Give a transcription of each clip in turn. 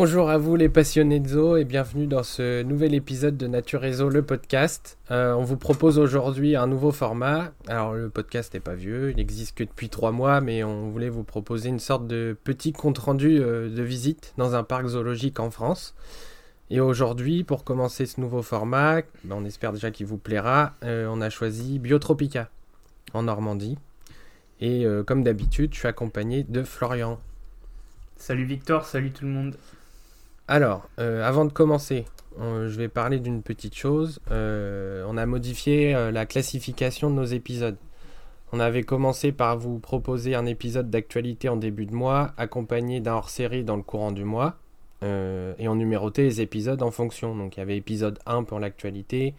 Bonjour à vous les passionnés de zoo et bienvenue dans ce nouvel épisode de Nature et le podcast. Euh, on vous propose aujourd'hui un nouveau format. Alors le podcast n'est pas vieux, il n'existe que depuis trois mois, mais on voulait vous proposer une sorte de petit compte-rendu euh, de visite dans un parc zoologique en France. Et aujourd'hui, pour commencer ce nouveau format, ben, on espère déjà qu'il vous plaira, euh, on a choisi Biotropica en Normandie. Et comme d'habitude, je suis accompagné de Florian. Salut Victor, salut tout le monde. Alors, euh, avant de commencer, je vais parler d'une petite chose. Euh, on a modifié euh, la classification de nos épisodes. On avait commencé par vous proposer un épisode d'actualité en début de mois, accompagné d'un hors-série dans le courant du mois. et on numérotait les épisodes en fonction. Donc il y avait épisode 1 pour l'actualité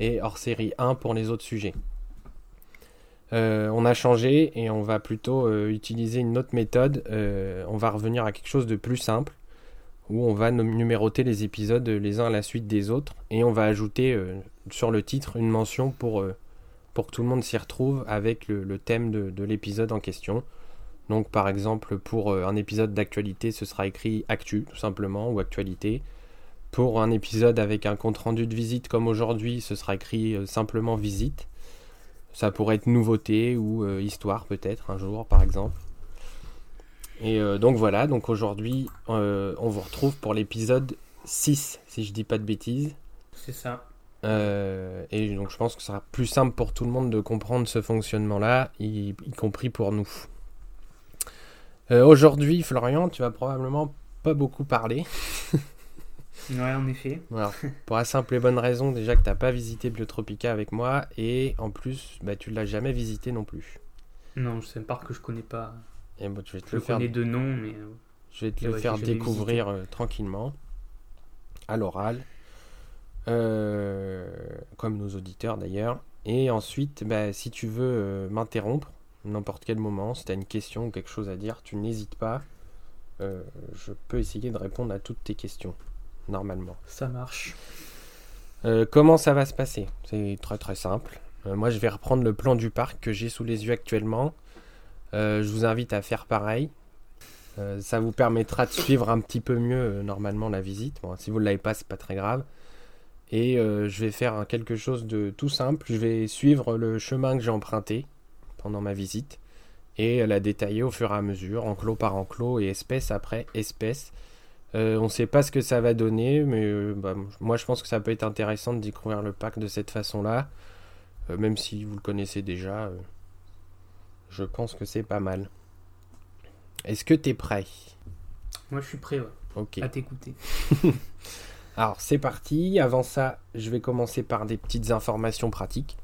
et hors-série 1 pour les autres sujets. on a changé et on va plutôt utiliser une autre méthode. on va revenir à quelque chose de plus simple où on va numéroter les épisodes les uns à la suite des autres et on va ajouter euh, sur le titre une mention pour, euh, pour que tout le monde s'y retrouve avec le, thème de, l'épisode en question. Donc par exemple pour euh, un épisode d'actualité ce sera écrit actu tout simplement ou actualité. Pour un épisode avec un compte rendu de visite comme aujourd'hui ce sera écrit simplement visite. Ça pourrait être nouveauté ou histoire peut-être un jour par exemple. Et euh, donc voilà, donc aujourd'hui, euh, on vous retrouve pour l'épisode 6, si je dis pas de bêtises. C'est ça. Euh, et donc je pense que ce sera plus simple pour tout le monde de comprendre ce fonctionnement-là, y, compris pour nous. aujourd'hui, Florian, tu vas probablement pas beaucoup parler. ouais, en effet. pour la simple et bonne raison déjà que tu n'as pas visité Biotropica avec moi, et en plus, bah, tu l'as jamais visité non plus. Non, c'est un parc que je connais pas. Et je vais te le faire. mais. Euh, je vais te le faire découvrir euh, tranquillement, à l'oral, euh, comme nos auditeurs d'ailleurs. Et ensuite, bah, si tu veux m'interrompre, n'importe quel moment, si tu as une question ou quelque chose à dire, tu n'hésites pas. je peux essayer de répondre à toutes tes questions, normalement. Ça marche. comment ça va se passer? C'est très très simple. moi, je vais reprendre le plan du parc que j'ai sous les yeux actuellement. Euh, je vous invite à faire pareil. Euh, ça vous permettra de suivre un petit peu mieux euh, normalement la visite. si vous ne l'avez pas, c'est pas très grave. Et je vais faire quelque chose de tout simple. Je vais suivre le chemin que j'ai emprunté pendant ma visite et la détailler au fur et à mesure, enclos par enclos et espèce après espèce. on ne sait pas ce que ça va donner, mais bah, moi je pense que ça peut être intéressant de découvrir le parc de cette façon-là, même si vous le connaissez déjà. Je pense que c'est pas mal. Est-ce que tu es prêt? Moi, je suis prêt, ouais. Ok. À t'écouter. Alors, c'est parti. Avant ça, je vais commencer par des petites informations pratiques.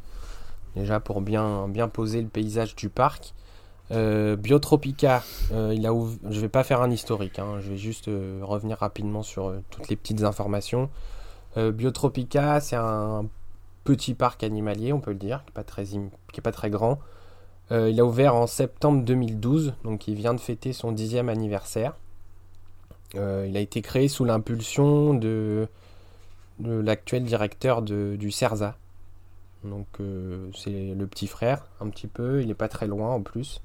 Déjà, pour bien, bien poser le paysage du parc. Euh, Biotropica, euh, il a je vais pas faire un historique, hein. je vais juste euh, revenir rapidement sur toutes les petites informations. Biotropica, c'est un petit parc animalier, on peut le dire, qui n'est pas, très, qui est pas très grand, euh, il a ouvert en septembre 2012, donc il vient de fêter son dixième anniversaire. Euh, il a été créé sous l'impulsion de, l'actuel directeur du CERSA. Donc euh, c'est le petit frère, un petit peu, il n'est pas très loin en plus.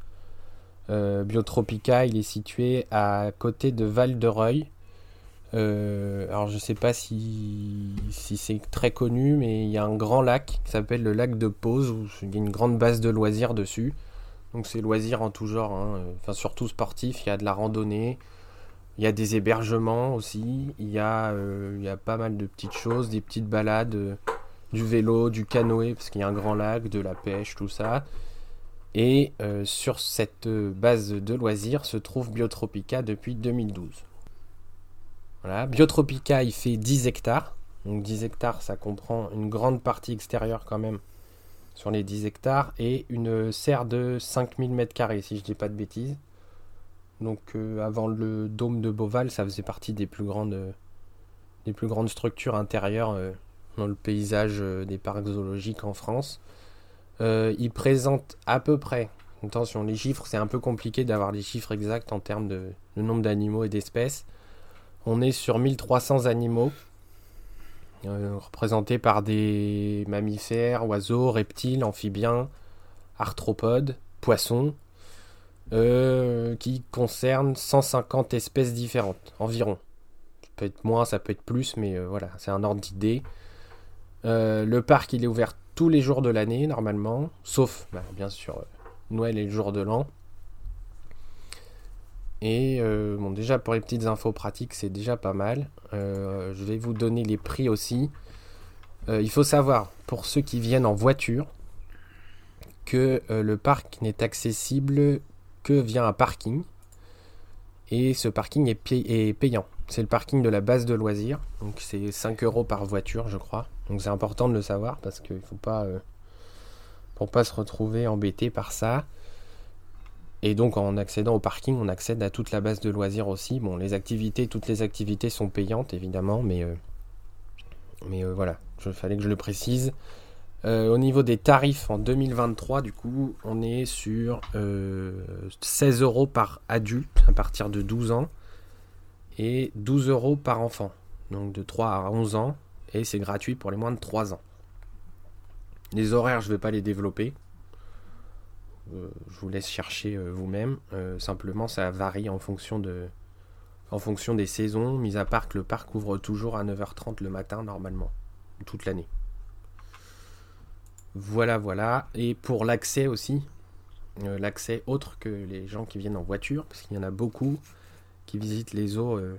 Biotropica, il est situé à côté de Val-de-Reuil. alors je sais pas si, c'est très connu, mais il y a un grand lac qui s'appelle le lac de Pose, où il y a une grande base de loisirs dessus. Donc c'est loisirs en tout genre, hein. enfin surtout sportif, il y a de la randonnée, il y a des hébergements aussi, il y a, euh, pas mal de petites choses, des petites balades, euh, du vélo, du canoë, parce qu'il y a un grand lac, de la pêche, tout ça. Et euh, sur cette base de loisirs se trouve Biotropica depuis 2012. Biotropica il fait 10 hectares. Donc 10 hectares ça comprend une grande partie extérieure quand même sur les 10 hectares et une serre de 5000 m2 si je dis pas de bêtises. Donc euh, avant le dôme de Beauval, ça faisait partie des plus grandes, des plus grandes structures intérieures euh, dans le paysage euh, des parcs zoologiques en France. il présente à peu près, attention les chiffres c'est un peu compliqué d'avoir les chiffres exacts en termes de nombre d'animaux et d'espèces. On est sur 1300 animaux euh, représentés par des mammifères, oiseaux, reptiles, amphibiens, arthropodes, poissons, euh, qui concernent 150 espèces différentes environ. peut être moins, ça peut être plus, mais voilà, c'est un ordre d'idée. le parc, il est ouvert tous les jours de l'année, normalement, sauf, bah, bien sûr, Noël et le jour de l'an. Et bon, déjà pour les petites infos pratiques, c'est déjà pas mal. je vais vous donner les prix aussi. il faut savoir, pour ceux qui viennent en voiture, que euh, le parc n'est accessible que via un parking. Et ce parking est, payant. C'est le parking de la base de loisirs. Donc c'est 5 euros par voiture, je crois. Donc c'est important de le savoir parce qu'il faut pas. Euh, pour pas se retrouver embêté par ça. Et donc en accédant au parking, on accède à toute la base de loisirs aussi. Bon, les activités, toutes les activités sont payantes évidemment, mais, euh, mais voilà, il fallait que je le précise. Euh, au niveau des tarifs en 2023, du coup, on est sur 16 euh, euros par adulte à partir de 12 ans et 12 euros par enfant, donc de 3 à 11 ans, et c'est gratuit pour les moins de 3 ans. Les horaires, je ne vais pas les développer. Euh, je vous laisse chercher vous-même. simplement, ça varie en fonction, de, en fonction des saisons, mis à part que le parc ouvre toujours à 9h30 le matin normalement, toute l'année. Voilà, voilà. Et pour l'accès aussi, euh, l'accès autre que les gens qui viennent en voiture, parce qu'il y en a beaucoup qui visitent les eaux euh,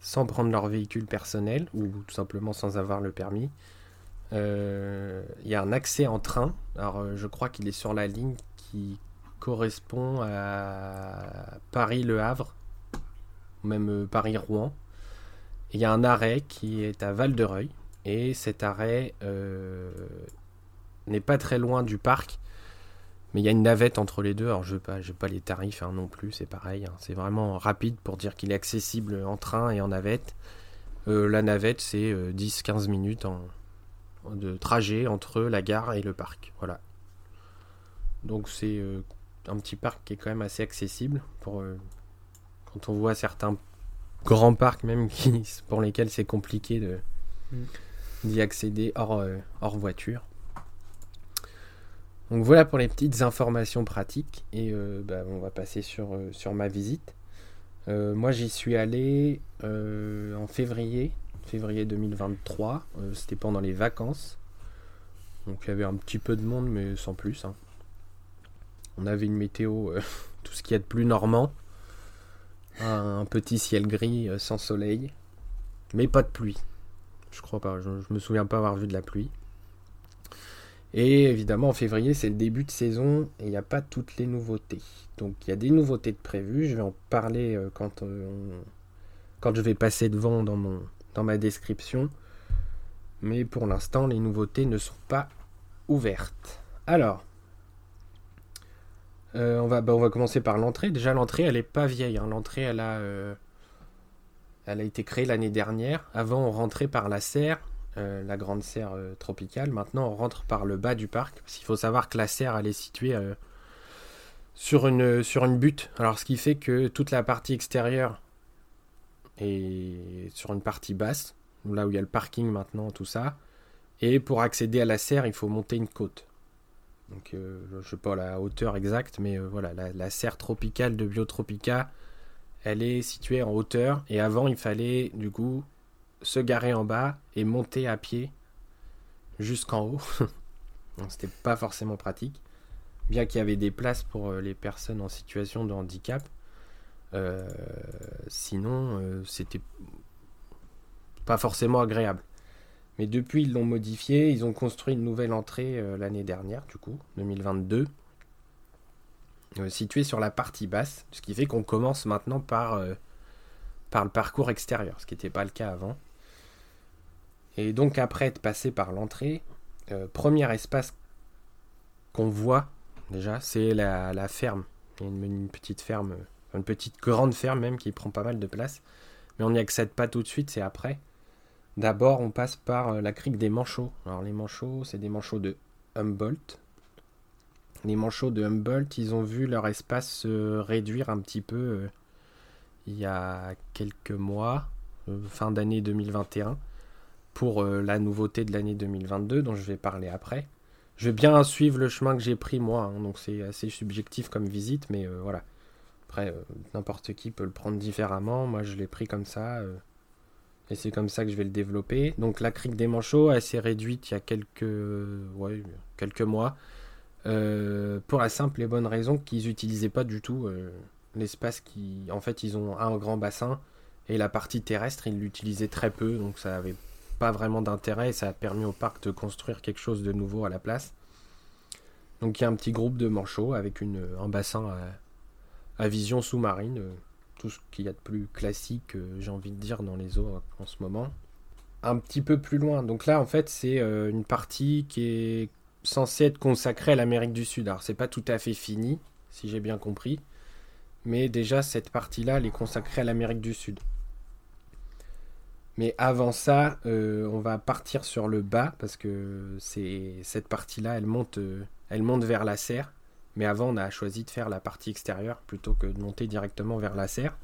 sans prendre leur véhicule personnel ou tout simplement sans avoir le permis. Euh, il y a un accès en train. Alors, je crois qu'il est sur la ligne qui correspond à Paris-Le Havre, même Paris-Rouen. Il y a un arrêt qui est à Val-de-Reuil. Et cet arrêt n'est pas très loin du parc. Mais il y a une navette entre les deux. Alors, je n'ai pas, pas les tarifs hein, non plus, c'est pareil. Hein. C'est vraiment rapide pour dire qu'il est accessible en train et en navette. Euh, la navette, c'est 10-15 euh, minutes en, de trajet entre la gare et le parc. Voilà. Donc, c'est euh, un petit parc qui est quand même assez accessible. Pour, quand on voit certains grands parcs, même qui, pour lesquels c'est compliqué de, mm. d'y accéder hors, hors voiture. Donc voilà pour les petites informations pratiques et euh, bah, on va passer sur, euh, sur ma visite. Euh, moi j'y suis allé en février, février 2023, c'était pendant les vacances. Donc il y avait un petit peu de monde mais sans plus. Hein. On avait une météo, tout ce qu'il y a de plus normand. Un, petit ciel gris sans soleil, mais pas de pluie. Je crois pas, je, je me souviens pas avoir vu de la pluie. Et évidemment, en février, c'est le début de saison et il n'y a pas toutes les nouveautés. Donc il y a des nouveautés de prévues. Je vais en parler euh, quand, euh, quand je vais passer devant dans, mon, dans ma description. Mais pour l'instant, les nouveautés ne sont pas ouvertes. Alors, euh, on, va, bah, on va commencer par l'entrée. Déjà, l'entrée, elle n'est pas vieille. Hein. L'entrée, elle a, elle a été créée l'année dernière. Avant, on rentrait par la serre euh, la grande serre euh, tropicale. Maintenant, on rentre par le bas du parc. Parce qu'il faut savoir que la serre, elle est située euh, sur, une, sur une butte. Alors, ce qui fait que toute la partie extérieure est sur une partie basse, là où il y a le parking maintenant, tout ça. Et pour accéder à la serre, il faut monter une côte. Donc, je ne sais pas la hauteur exacte, mais voilà, la, serre tropicale de Biotropica, elle est située en hauteur. Et avant, il fallait du coup se garer en bas et monter à pied jusqu'en haut. C'était pas forcément pratique. Bien qu'il y avait des places pour euh, les personnes en situation de handicap. Euh, sinon, euh, c'était pas forcément agréable. Mais depuis, ils l'ont modifié. Ils ont construit une nouvelle entrée l'année dernière, du coup, 2022. située sur la partie basse. Ce qui fait qu'on commence maintenant par, par le parcours extérieur. Ce qui n'était pas le cas avant. Et donc après être passé par l'entrée, euh, premier espace qu'on voit déjà, c'est la, ferme. Il y a une, petite ferme, une petite grande ferme même qui prend pas mal de place. Mais on n'y accède pas tout de suite, c'est après. D'abord, on passe par euh, la crique des manchots. Alors les manchots, c'est des manchots de Humboldt. Les manchots de Humboldt, ils ont vu leur espace se réduire un petit peu euh, il y a quelques mois, fin d'année 2021 pour euh, la nouveauté de l'année 2022 dont je vais parler après. Je vais bien suivre le chemin que j'ai pris moi, hein, donc c'est assez subjectif comme visite, mais euh, voilà. Après, euh, n'importe qui peut le prendre différemment. Moi, je l'ai pris comme ça. Et c'est comme ça que je vais le développer. Donc la crique des manchots, elle s'est réduite il y a quelques, quelques mois. euh, pour la simple et bonne raison qu'ils n'utilisaient pas du tout euh, l'espace qui... En fait, ils ont un grand bassin et la partie terrestre, ils l'utilisaient très peu. Donc ça avait pas vraiment d'intérêt et ça a permis au parc de construire quelque chose de nouveau à la place. Donc il y a un petit groupe de manchots avec un bassin vision sous-marine. euh, tout ce qu'il y a de plus classique, euh, j'ai envie de dire, dans les eaux euh, en ce moment. Un petit peu plus loin. Donc là, en fait, c'est euh, une partie qui est censée être consacrée à l'Amérique du Sud. Alors, c'est pas tout à fait fini, si j'ai bien compris. Mais déjà, cette partie-là, elle est consacrée à l'Amérique du Sud. Mais avant ça, on va partir sur le bas parce que c'est cette partie-là, elle monte, elle monte vers la serre. Mais avant, on a choisi de faire la partie extérieure plutôt que de monter directement vers la serre.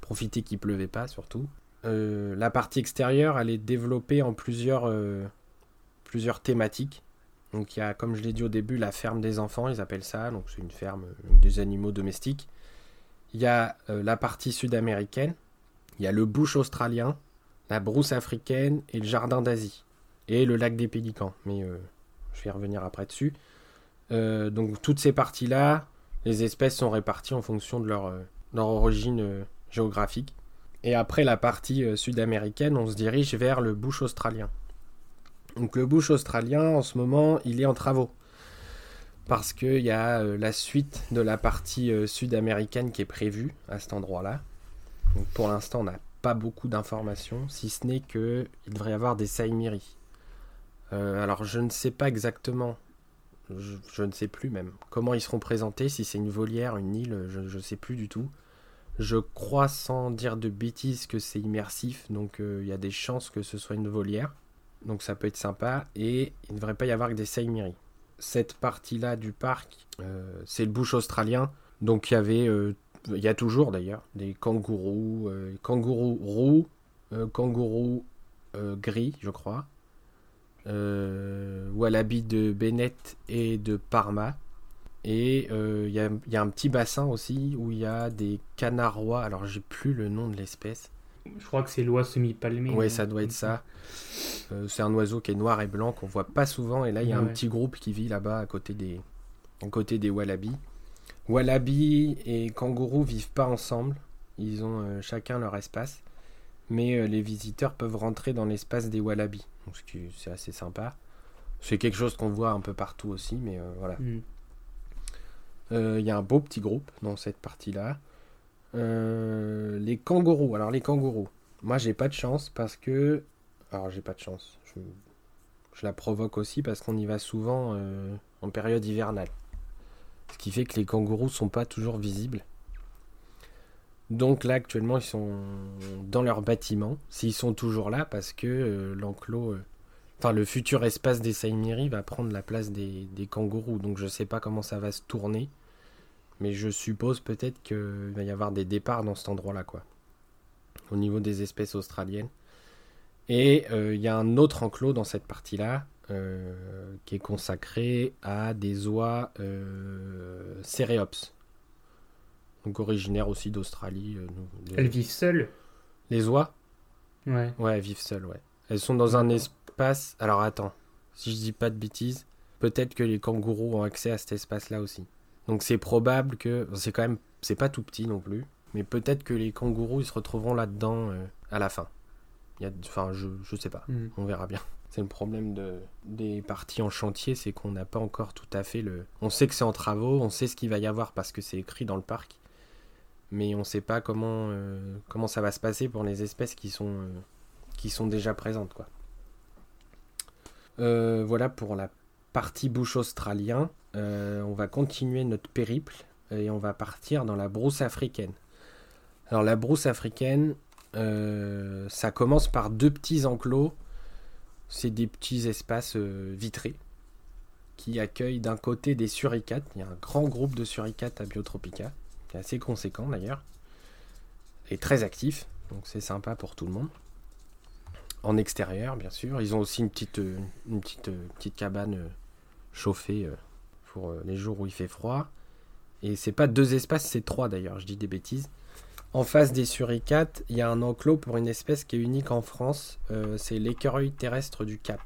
Profiter qu'il pleuvait pas surtout. Euh, la partie extérieure, elle est développée en plusieurs, euh, plusieurs thématiques. Donc il y a, comme je l'ai dit au début, la ferme des enfants, ils appellent ça. Donc c'est une ferme des animaux domestiques. Il y a euh, la partie sud-américaine. Il y a le bush australien, la brousse africaine et le jardin d'Asie. Et le lac des Pélicans. Mais je vais y revenir après dessus. Euh, donc toutes ces parties-là, les espèces sont réparties en fonction de leur, euh, origine euh, géographique. Et après la partie sud-américaine, on se dirige vers le bush australien. Donc le bush australien, en ce moment, il est en travaux. Parce qu'il y a la suite de la partie sud-américaine qui est prévue à cet endroit-là. Donc pour l'instant, on n'a pas beaucoup d'informations, si ce n'est qu'il devrait y avoir des saïmiris. Alors je ne sais pas exactement, je, ne sais plus même, comment ils seront présentés, si c'est une volière, une île, je ne sais plus du tout. Je crois sans dire de bêtises que c'est immersif, donc euh, il y a des chances que ce soit une volière. Donc ça peut être sympa, et il ne devrait pas y avoir que des saïmiris. Cette partie-là du parc, euh, c'est le bush australien, donc il y avait, euh, il y a toujours d'ailleurs, des kangourous, kangourous roux, kangourous gris, je crois, euh, wallaby de Bennett et de Parma. Et euh, il y, a, il y a un petit bassin aussi où il y a des canards rois. Alors j'ai plus le nom de l'espèce. Je crois que c'est l'oie semi-palmée. Hein. ça doit être ça. Euh, c'est un oiseau qui est noir et blanc qu'on voit pas souvent. Et là, il y a un petit groupe qui vit là-bas à côté des, à côté des wallabies. Wallabies et kangourous vivent pas ensemble. Ils ont euh, chacun leur espace. Mais euh, les visiteurs peuvent rentrer dans l'espace des wallabies. Donc, ce qui- c'est assez sympa. C'est quelque chose qu'on voit un peu partout aussi, mais euh, voilà. Mm. Euh, Il y a un beau petit groupe dans cette partie-là. Euh, les kangourous. Alors les kangourous. Moi j'ai pas de chance parce que... Alors j'ai pas de chance. Je, je la provoque aussi parce qu'on y va souvent euh, en période hivernale. Ce qui fait que les kangourous sont pas toujours visibles. Donc là actuellement ils sont dans leur bâtiment. S'ils sont toujours là parce que euh, l'enclos... euh, Enfin, le futur espace des Saimiri va prendre la place des, kangourous. Donc, je sais pas comment ça va se tourner. Mais je suppose peut-être qu'il va y avoir des départs dans cet endroit-là, quoi. Au niveau des espèces australiennes. Et euh, il y a un autre enclos dans cette partie-là euh, qui est consacré à des oies euh, céréops. Donc originaires aussi d'Australie. euh, Elles vivent seules les oies? Ouais. Ouais, elles vivent seules, ouais. Elles sont dans un espace. Alors attends, si je dis pas de bêtises, peut-être que les kangourous ont accès à cet espace-là aussi. Donc c'est probable que. C'est quand même. C'est pas tout petit non plus. Mais peut-être que les kangourous ils se retrouveront là-dedans euh, à la fin. Il y a... Enfin, je, je sais pas. Mm. On verra bien. C'est le problème de, des parties en chantier, c'est qu'on n'a pas encore tout à fait le. On sait que c'est en travaux, on sait ce qu'il va y avoir parce que c'est écrit dans le parc, mais on sait pas comment euh, comment ça va se passer pour les espèces qui sont euh, qui sont déjà présentes, quoi. Euh, voilà pour la partie bouche australien. On va continuer notre périple et on va partir dans la brousse africaine. Alors la brousse africaine, ça commence par deux petits enclos. C'est des petits espaces vitrés qui accueillent d'un côté des suricates. Il y a un grand groupe de suricates à Biotropica, assez conséquent d'ailleurs, et très actif. Donc c'est sympa pour tout le monde. En extérieur, bien sûr. Ils ont aussi une petite, euh, une petite, euh, petite cabane euh, chauffée pour les jours où il fait froid. Et c'est pas deux espaces, c'est trois d'ailleurs, je dis des bêtises. En face des suricates, il y a un enclos pour une espèce qui est unique en France. c'est l'écureuil terrestre du Cap.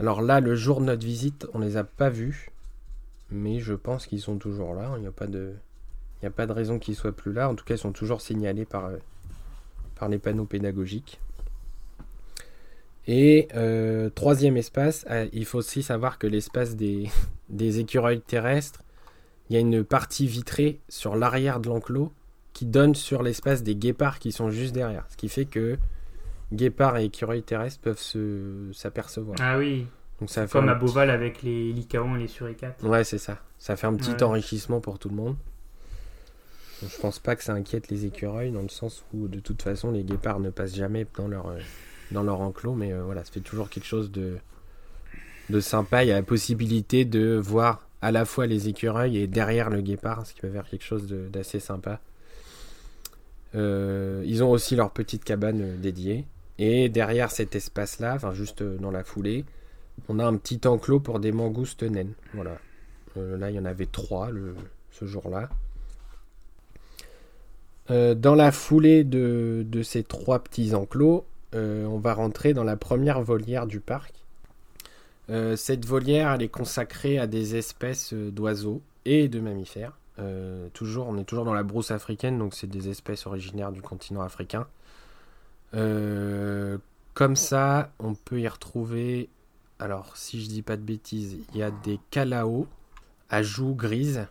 Alors là, le jour de notre visite, on les a pas vus. Mais je pense qu'ils sont toujours là. Il n'y a pas de... Il n'y a pas de raison qu'ils soient plus là. En tout cas, ils sont toujours signalés par, euh, par les panneaux pédagogiques. Et euh, troisième espace, ah, il faut aussi savoir que l'espace des, des écureuils terrestres, il y a une partie vitrée sur l'arrière de l'enclos qui donne sur l'espace des guépards qui sont juste derrière. Ce qui fait que guépards et écureuils terrestres peuvent se s'apercevoir. Ah oui, Donc ça fait comme à Beauval avec les lycaons et les suricates. Ouais, c'est ça. Ça fait un petit Ouais. enrichissement pour tout le monde. Je pense pas que ça inquiète les écureuils dans le sens où de toute façon les guépards ne passent jamais dans leur, euh, enclos, mais euh, voilà, ça fait toujours quelque chose de, de sympa. Il y a la possibilité de voir à la fois les écureuils et derrière le guépard, ce qui va faire quelque chose d'assez sympa. Euh, ils ont aussi leur petite cabane dédiée. Et derrière cet espace-là, enfin juste dans la foulée, on a un petit enclos pour des mangoustes naines. Voilà. Là, il y en avait trois ce jour-là. Euh, dans la foulée de, ces trois petits enclos, euh, on va rentrer dans la première volière du parc. Euh, cette volière, elle est consacrée à des espèces d'oiseaux et de mammifères. Toujours, on est toujours dans la brousse africaine, donc c'est des espèces originaires du continent africain. Comme ça, on peut y retrouver alors, si je dis pas de bêtises, il y a des calaos à joues grises.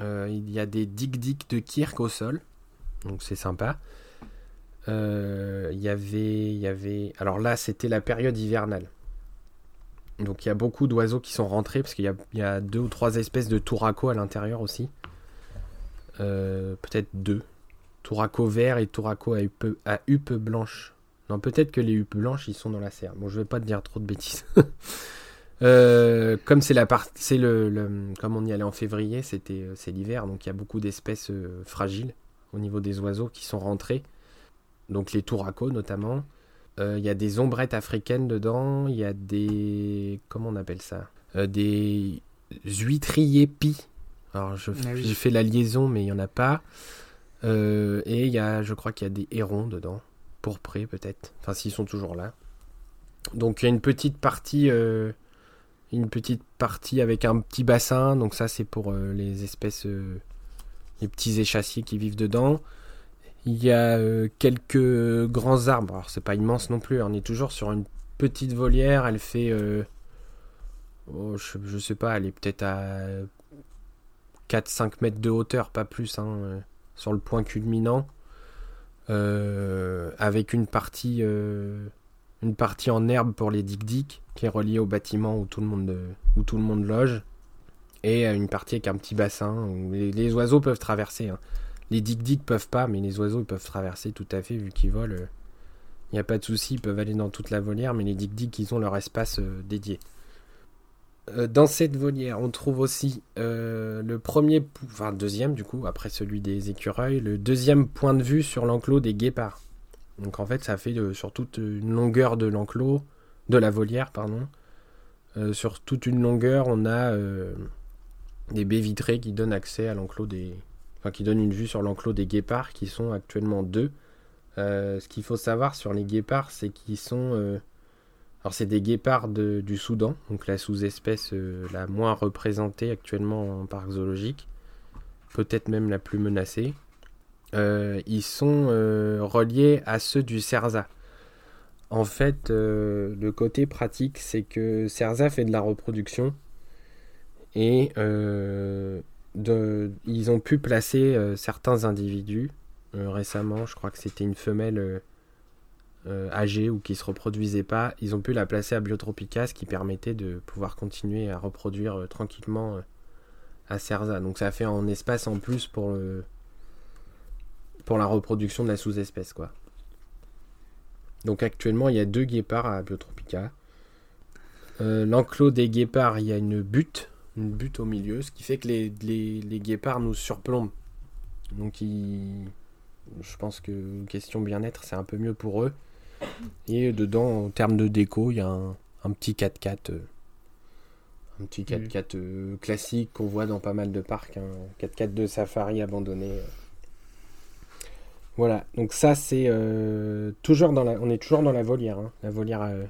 Euh, il y a des dik-dik de Kirk au sol. Donc c'est sympa. Euh, il y avait, il y avait. Alors là, c'était la période hivernale. Donc il y a beaucoup d'oiseaux qui sont rentrés parce qu'il y a, deux ou trois espèces de touracos à l'intérieur aussi. Euh, Peut-être deux. Touraco vert et touraco à huppe, à huppe blanche. Non, peut-être que les huppes blanches, ils sont dans la serre. Bon, je vais pas te dire trop de bêtises. Euh, comme c'est la part, c'est le, le- comme on y allait en février, c'était, euh, c'est l'hiver, donc il y a beaucoup d'espèces euh, fragiles au niveau des oiseaux qui sont rentrés. Donc les touracos notamment. Euh, Il y a des ombrettes africaines dedans. Il y a des, comment on appelle ça? Des huîtriers pis. Alors je- Ah oui. j'ai fait la liaison, mais il y en a pas. Et il y a, je crois qu'il y a des hérons dedans pourprés peut-être. Enfin, s'ils sont toujours là. Donc il y a une petite partie, euh, une petite partie avec un petit bassin. Donc ça c'est pour euh, les espèces, euh, les petits échassiers qui vivent dedans. Il y a euh, quelques grands arbres. Alors c'est pas immense non plus. On est toujours sur une petite volière. Elle fait, oh, je, je sais pas, elle est peut-être à 4-5 mètres de hauteur, pas plus, hein, sur le point culminant. Avec une partie, une partie en herbe pour les dik-dik qui est reliée au bâtiment où tout le monde, euh, loge. Et euh, une partie avec un petit bassin où les, oiseaux peuvent traverser. hein. Les dik-dik peuvent pas, mais les oiseaux ils peuvent traverser tout à fait vu qu'ils volent. Il n'y a pas de souci, ils peuvent aller dans toute la volière, mais les dik-dik ils ont leur espace euh, dédié. Euh, dans cette volière, on trouve aussi euh, le premier, enfin deuxième du coup, après celui des écureuils, le deuxième point de vue sur l'enclos des guépards. Donc en fait, ça fait euh, sur toute une longueur de l'enclos, de la volière, pardon. Euh, sur toute une longueur, on a euh, des baies vitrées qui donnent accès à l'enclos des, enfin qui donnent une vue sur l'enclos des guépards, qui sont actuellement deux. Ce qu'il faut savoir sur les guépards, c'est qu'ils sont alors c'est des guépards du Soudan, donc la sous-espèce la moins représentée actuellement en parc zoologique, peut-être même la plus menacée. Euh, ils sont euh, reliés à ceux du Cerza. En fait, euh, le côté pratique, c'est que Cerza fait de la reproduction et ils ont pu placer certains individus récemment. Je crois que c'était une femelle. âgée ou qui se reproduisait pas, ils ont pu la placer à Biotropica, ce qui permettait de pouvoir continuer à reproduire tranquillement à Cerza. Donc ça fait un espace en plus pour le pour la reproduction de la sous-espèce quoi. Donc actuellement il y a deux guépards à Biotropica. Euh, L'enclos des guépards, il y a une butte, une butte au milieu, ce qui fait que les, les, les guépards nous surplombent. Donc ils, je pense que question bien-être, c'est un peu mieux pour eux. Et dedans, en termes de déco, il y a un, un petit 4x4. euh, un petit 4x4 euh, classique qu'on voit dans pas mal de parcs. Un 4x4 de safari abandonné. euh. Voilà, donc ça c'est euh, toujours dans la, on est toujours dans la volière, hein, la volière euh,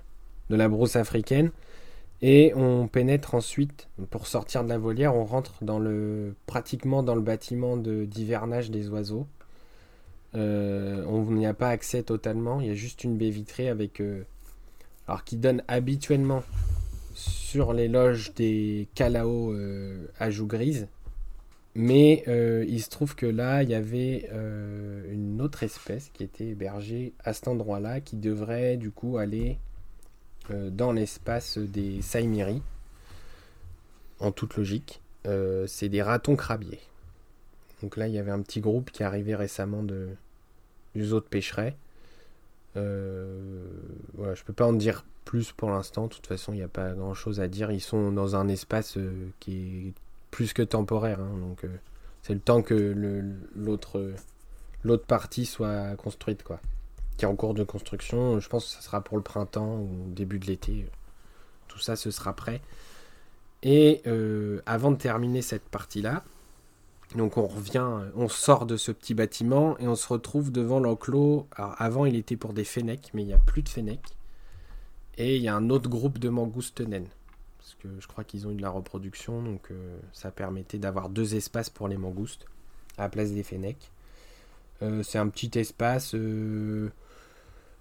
de la brousse africaine, et on pénètre ensuite pour sortir de la volière, on rentre dans le pratiquement dans le bâtiment de d'hivernage des oiseaux. Euh, on n'y a pas accès totalement, il y a juste une baie vitrée avec, alors qui donne habituellement sur les loges des calaos à joues grises mais euh, il se trouve que là, il y avait euh, une autre espèce qui était hébergée à cet endroit-là, qui devrait du coup aller euh, dans l'espace des Saimiri, en toute logique. c'est des ratons crabiers. Donc là, il y avait un petit groupe qui arrivait récemment du zoo de pêcherais. voilà, je peux pas en dire plus pour l'instant. De toute façon, il n'y a pas grand-chose à dire. Ils sont dans un espace qui est plus que temporaire. Hein, donc, euh, c'est le temps que l'autre l'autre partie soit construite, quoi. Qui est en cours de construction. Je pense que ça sera pour le printemps ou début de l'été. Tout ça, ce sera prêt. Et euh, avant de terminer cette partie-là, donc on on sort de ce petit bâtiment et on se retrouve devant l'enclos. Avant, il était pour des fennecs, mais il n'y a plus de fennecs. Et il y a un autre groupe de mangoustes parce que je crois qu'ils ont eu de la reproduction, donc euh, ça permettait d'avoir deux espaces pour les mangoustes à la place des fennecs. Euh, c'est un petit espace euh,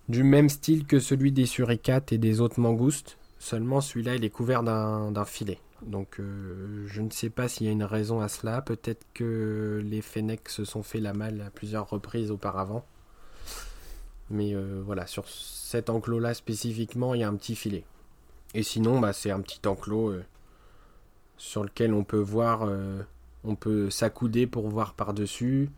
du même style que celui des suricates et des autres mangoustes, seulement celui-là il est couvert d'un filet. Donc je ne sais pas s'il y a une raison à cela, peut-être que les fennecs se sont fait la malle à plusieurs reprises auparavant. Mais voilà, sur cet enclos-là spécifiquement, il y a un petit filet. Et sinon, bah, c'est un petit enclos euh, sur lequel on peut voir, euh, on peut s'accouder pour voir par-dessus.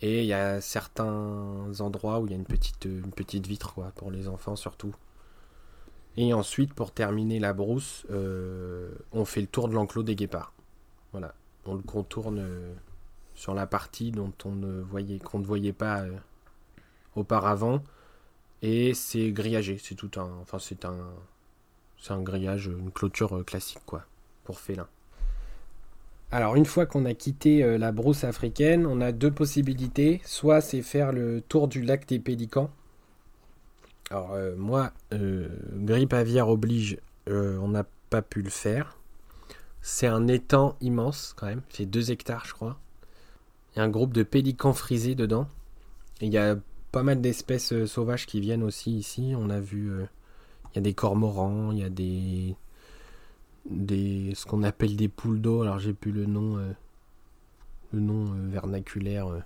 Et il y a certains endroits où il y a une petite, petite vitre pour les enfants surtout. Et ensuite, pour terminer la brousse, euh, on fait le tour de l'enclos des guépards. Voilà, on le contourne sur la partie dont on ne voyait, qu'on ne voyait pas auparavant. Et c'est grillagé, c'est tout un, enfin c'est un, c'est un grillage, une clôture euh, classique, quoi, pour félin. Alors, une fois qu'on a quitté euh, la brousse africaine, on a deux possibilités. Soit c'est faire le tour du lac des Pélicans. Alors, euh, moi, grippe aviaire oblige, on n'a pas pu le faire. C'est un étang immense, quand même. C'est 2 hectares, je crois. Il y a un groupe de pélicans frisés dedans. il y a pas mal d'espèces sauvages qui viennent aussi ici. On a vu il y a des cormorans, il y a des. des ce qu'on appelle des poules d'eau. Alors j'ai plus le nom. Euh, le nom euh, vernaculaire euh,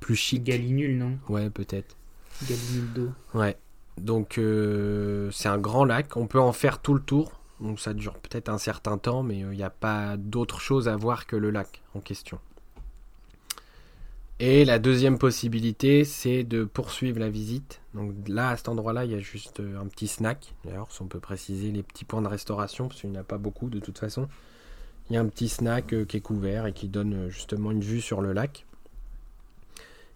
plus chic. Galinule, non? Ouais, peut-être. Galinule d'eau. Ouais. Donc c'est un grand lac. On peut en faire tout le tour. Donc ça dure peut-être un certain temps, mais il n'y a pas d'autre chose à voir que le lac en question. Et la deuxième possibilité, c'est de poursuivre la visite. Donc là, à cet endroit-là, il y a juste euh, un petit snack. D'ailleurs, si on peut préciser les petits points de restauration, parce qu'il n'y en a pas beaucoup de toute façon. Il y a un petit snack euh, qui est couvert et qui donne euh, justement une vue sur le lac.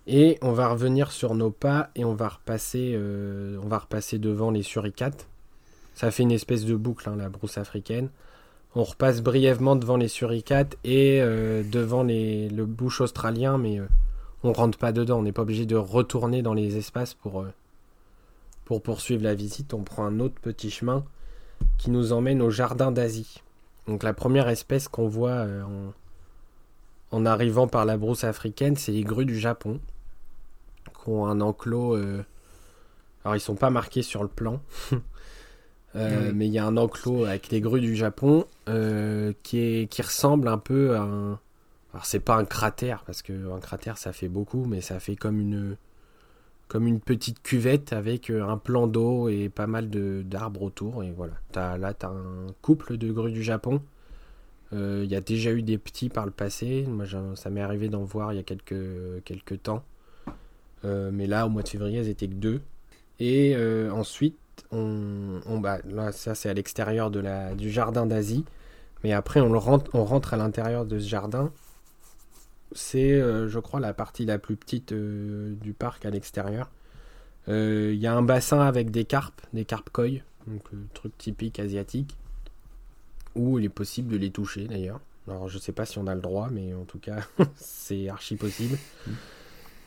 Et on va revenir sur nos pas et on va repasser, on va repasser devant les suricates. Ça fait une espèce de boucle, hein, la brousse africaine. On repasse brièvement devant les suricates et devant les, le bouche australien, mais on rentre pas dedans. On n'est pas obligé de retourner dans les espaces pour, euh, pour poursuivre la visite. On prend un autre petit chemin qui nous emmène au jardin d'Asie. Donc la première espèce qu'on voit euh, en, arrivant par la brousse africaine, c'est les grues du Japon, qui ont un enclos. Euh, alors ils sont pas marqués sur le plan. Mais il y a un enclos avec les grues du Japon qui, est, qui ressemble un peu à un, alors c'est pas un cratère parce que un cratère ça fait beaucoup, mais ça fait comme une comme une petite cuvette avec euh, un plan d'eau et pas mal d'arbres autour et voilà. As, là t'as un couple de grues du Japon. Euh, il y a déjà eu des petits par le passé. Moi ça m'est arrivé d'en voir il y a quelques quelques temps. Euh, mais là au mois de février elles étaient que deux. Et ensuite on, bah, là ça c'est à l'extérieur du jardin d'Asie. Mais après on, le rentre, on rentre à l'intérieur de ce jardin c'est, euh, je crois, la partie la plus petite euh, du parc à l'extérieur. Il euh, y a un bassin avec des carpes, des carpes koi, donc truc typique asiatique, où il est possible de les toucher d'ailleurs. Alors je sais pas si on a le droit, mais en tout cas c'est archi possible.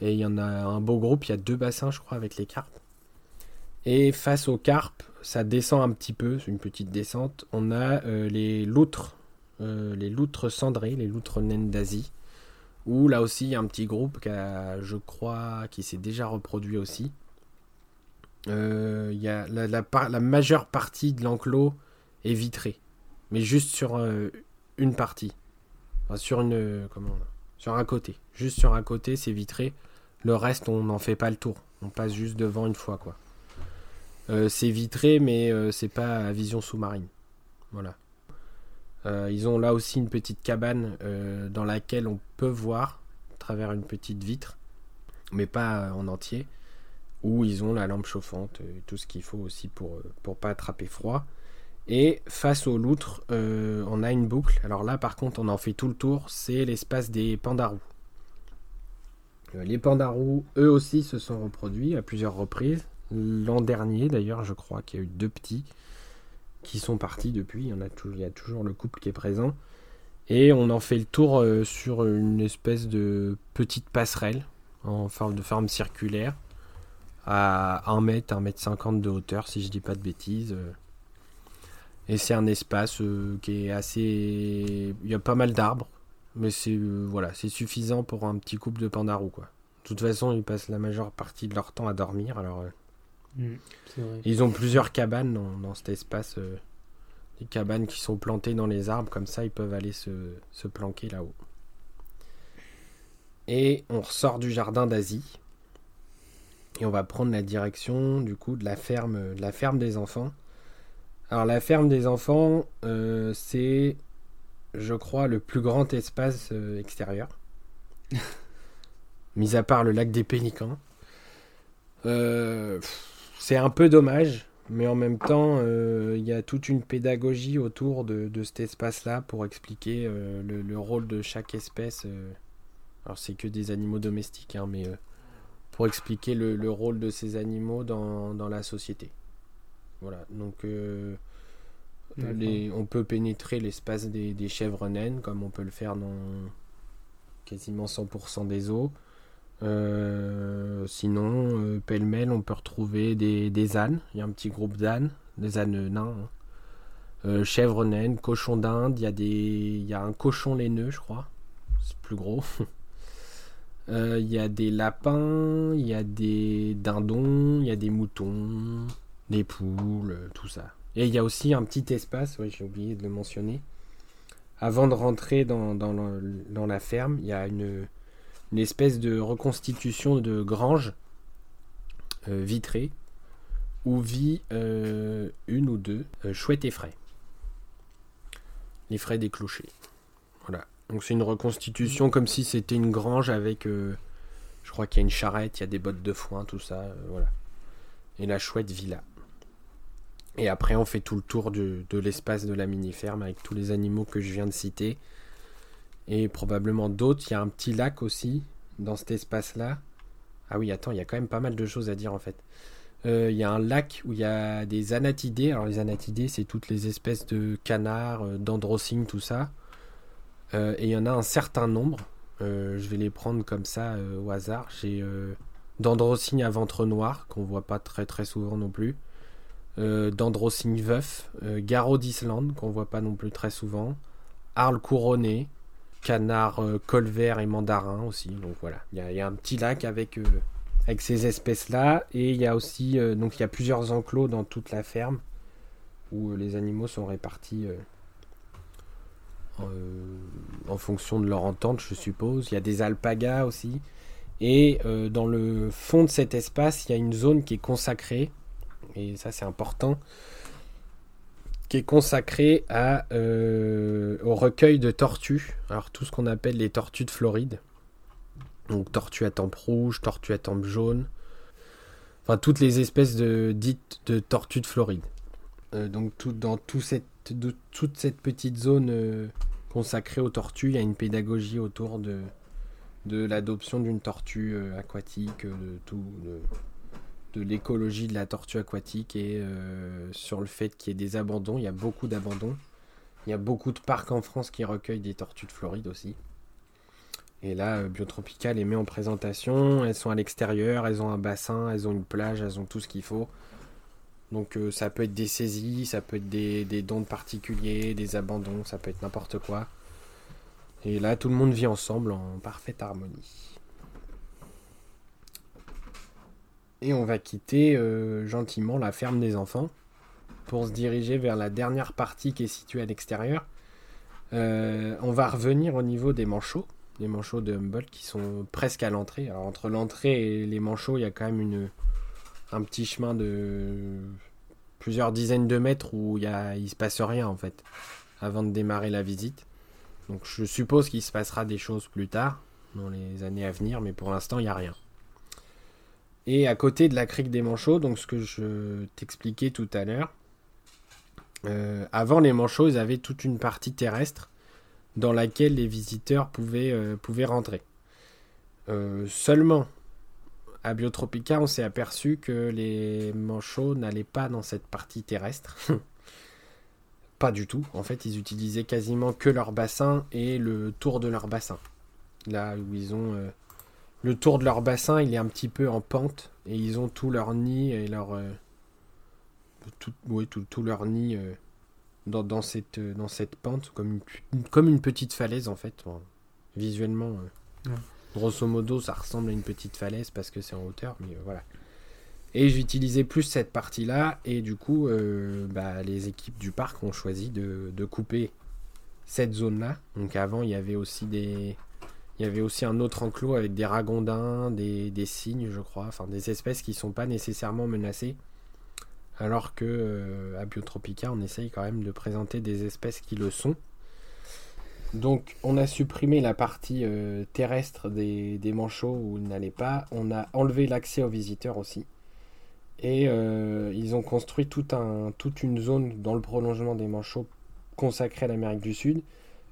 Et il y en a un beau groupe, il y a deux bassins, je crois, avec les carpes. Et face aux carpes, ça descend un petit peu, c'est une petite descente. On a les loutres, les loutres cendrées, les loutres naines d'Asie. Où là aussi, il y a un petit groupe qui a, je crois, qui s'est déjà reproduit aussi. Euh, y la, majeure partie de l'enclos est vitrée, mais juste sur une partie, sur une, comment, sur un côté, juste sur un côté, c'est vitré. Le reste, on n'en fait pas le tour. On passe juste devant une fois, quoi. Euh, c'est vitré, mais euh, c'est pas à vision sous-marine. Voilà. Euh, ils ont là aussi une petite cabane dans laquelle on peut voir à travers une petite vitre, mais pas en entier, où ils ont la lampe chauffante et tout ce qu'il faut aussi pour pour pas attraper froid. Et face aux loutres, on a une boucle. Alors là, par contre, on en fait tout le tour. C'est l'espace des pandarous. les pandarous, eux aussi, se sont reproduits à plusieurs reprises. L'an dernier, d'ailleurs, je crois qu'il y a eu deux petits sont partis depuis. Il y, a, toujours le couple qui est présent. Et on en fait le tour euh, sur une espèce de petite passerelle en forme de forme circulaire à 1 mètre, 1 mètre 50 de hauteur, si je dis pas de bêtises. Et c'est un espace euh, qui est assez. Il y a pas mal d'arbres, mais c'est euh, voilà, c'est suffisant pour un petit couple de pandarous quoi. De toute façon, ils passent la majeure partie de leur temps à dormir, alors Mm, Ils ont plusieurs cabanes dans, cet espace. Euh, des cabanes qui sont plantées dans les arbres, comme ça ils peuvent aller se, planquer là-haut. Et on ressort du jardin d'Asie. Et on va prendre la direction du coup de la ferme, de la ferme des enfants. Alors la ferme des enfants, euh, c'est, je crois, le plus grand espace euh, extérieur. Mis à part le lac des Pélicans. Euh, c'est un peu dommage, mais en même temps, euh, il y a toute une pédagogie autour de, cet espace-là pour expliquer euh, le, rôle de chaque espèce. Euh. alors, c'est que des animaux domestiques, hein, mais pour expliquer le, rôle de ces animaux dans, la société. Voilà, donc on peut pénétrer l'espace des, des, chèvres naines, comme on peut le faire dans quasiment 100% des eaux. Euh, sinon, euh, pêle-mêle, on peut retrouver des, ânes. Il y a un petit groupe d'ânes, des ânes nains. Hein. Euh, chèvres naines, cochons d'Inde. Il y, a des... un cochon laineux, je crois. C'est plus gros. il y a des lapins, il y a des dindons, il y a des moutons, des poules, tout ça. Et il y a aussi un petit espace, oui, j'ai oublié de le mentionner. Avant de rentrer dans, dans la ferme, il y a une, une espèce de reconstitution de grange euh, vitrée où vit euh, une ou deux euh, chouettes et frais. Les frais des clochers. Voilà. Donc c'est une reconstitution comme si c'était une grange avec, je crois qu'il y a une charrette, il y a des bottes de foin, tout ça, voilà. Et la chouette vit là. Et après on fait tout le tour de, l'espace de la mini-ferme avec tous les animaux que je viens de citer et probablement d'autres. Il y a un petit lac aussi dans cet espace-là. Ah oui, attends, il y a quand même pas mal de choses à dire en fait. Euh, il y a un lac où il y a des anatidés. Alors les anatidés, c'est toutes les espèces de canards, euh, d'androcygnes, tout ça. Euh, et il y en a un certain nombre. je vais les prendre comme ça au hasard. J'ai d'androcygnes à ventre noir, qu'on voit pas très très souvent non plus. d'androcygnes veuf. garrot d'Islande, qu'on voit pas non plus très souvent. Arles couronné canard euh, colvert et mandarin aussi. Donc voilà, il y, a un petit lac avec, euh, avec ces espèces-là. Et il y a aussi, euh, donc il y a plusieurs enclos dans toute la ferme où les animaux sont répartis en fonction de leur entente, je suppose. Il y a des alpagas aussi. Et dans le fond de cet espace, il y a une zone qui est consacrée. Et ça, c'est important qui est consacré euh, au recueil de tortues. Alors tout ce qu'on appelle les tortues de Floride. Donc tortues à tempe rouge, tortues à tempe jaune. Enfin toutes les espèces de, dites de tortues de Floride. Euh, donc dans toute cette petite zone euh, consacrée aux tortues, il y a une pédagogie autour de, de l'adoption d'une tortue aquatique, de tout, l'écologie de la tortue aquatique et euh, sur le fait qu'il y ait des abandons. Il y a beaucoup d'abandons. Il y a beaucoup de parcs en France qui recueillent des tortues de Floride aussi. Et là, euh, Biotropica les met en présentation. Elles sont à l'extérieur, elles ont un bassin, elles ont une plage, elles ont tout ce qu'il faut. Donc euh, ça peut être des saisies, ça peut être des, des dons de particuliers, des abandons, ça peut être n'importe quoi. Et là, tout le monde vit ensemble en parfaite harmonie. Et on va quitter euh, gentiment la ferme des enfants pour se diriger vers la dernière partie qui est située à l'extérieur. Euh, on va revenir au niveau des manchots, les manchots de Humboldt qui sont presque à l'entrée. Entre l'entrée et les manchots, il y a quand même un petit chemin de plusieurs dizaines de mètres où il il se passe rien en fait avant de démarrer la visite. Donc je suppose qu'il se passera des choses plus tard dans les années à venir, mais pour l'instant il n'y a rien. Et à côté de la crique des Manchots, donc ce que je t'expliquais tout à l'heure, euh, avant les Manchots, ils avaient toute une partie terrestre dans laquelle les visiteurs pouvaient, euh, rentrer. Euh, seulement, à Biotropica, on s'est aperçu que les Manchots n'allaient pas dans cette partie terrestre. pas du tout. En fait, ils utilisaient quasiment que leur bassin et le tour de leur bassin. Là où ils ont le tour de leur bassin, il est un petit peu en pente et ils ont tout leur nid et leur euh, tout, oui, tout, leur nid euh, dans, dans, cette, euh, dans cette pente comme une, comme une petite falaise en fait. visuellement, grosso modo, ça ressemble à une petite falaise parce que c'est en hauteur, mais voilà. Et j'utilisais plus cette partie-là et du coup, bah, les équipes du parc ont choisi de, de couper cette zone-là. Donc avant, il y avait aussi des il y avait aussi un autre enclos avec des ragondins, des, cygnes, je crois, enfin des espèces qui ne sont pas nécessairement menacées. Alors que euh, Biotropica, on essaye quand même de présenter des espèces qui le sont. Donc on a supprimé la partie euh, terrestre des, manchots où ils n'allaient pas. On a enlevé l'accès aux visiteurs aussi. Et euh, ils ont construit tout un, toute une zone dans le prolongement des manchots consacrée à l'Amérique du Sud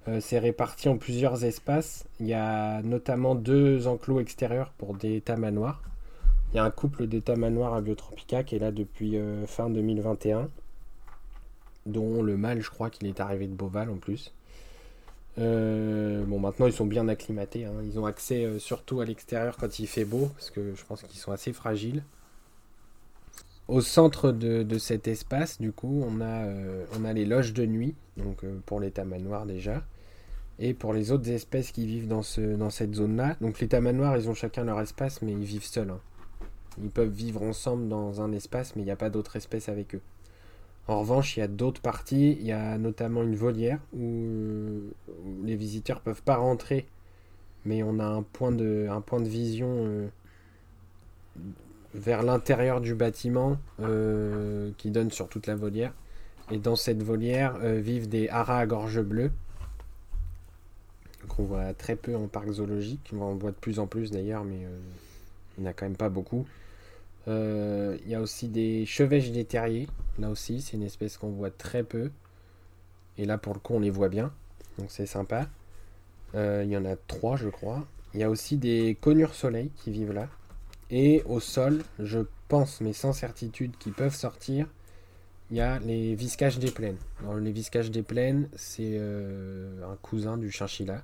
euh, c'est réparti en plusieurs espaces. Il y a notamment deux enclos extérieurs pour des tamanoirs. Il y a un couple de tamanoirs à Biotropica qui est là depuis euh, fin 2021, dont le mâle, je crois qu'il est arrivé de Beauval en plus. Euh, bon, maintenant ils sont bien acclimatés. Hein. Ils ont accès surtout à l'extérieur quand il fait beau, parce que je pense qu'ils sont assez fragiles. Au centre de, cet espace, du coup, on a, on a les loges de nuit, donc pour les tamanoirs déjà. Et pour les autres espèces qui vivent dans, ce, dans cette zone-là, donc les tamanoirs, ils ont chacun leur espace, mais ils vivent seuls. Hein. Ils peuvent vivre ensemble dans un espace, mais il n'y a pas d'autres espèces avec eux. En revanche, il y a d'autres parties. Il y a notamment une volière où, les visiteurs peuvent pas rentrer, mais on a un point de, un point de vision euh, vers l'intérieur du bâtiment euh, qui donne sur toute la volière. Et dans cette volière euh, vivent des haras à gorge bleue qu'on voit très peu en parc zoologique. On en voit de plus en plus d'ailleurs, mais euh, il n'y en a quand même pas beaucoup. Euh, il y a aussi des chevêches des terriers. Là aussi, c'est une espèce qu'on voit très peu. Et là, pour le coup, on les voit bien. Donc c'est sympa. Euh, il y en a trois, je crois. Il y a aussi des conures soleil qui vivent là. Et au sol, je pense, mais sans certitude, qu'ils peuvent sortir, il y a les viscages des plaines. les viscages des plaines, c'est un cousin du chinchilla.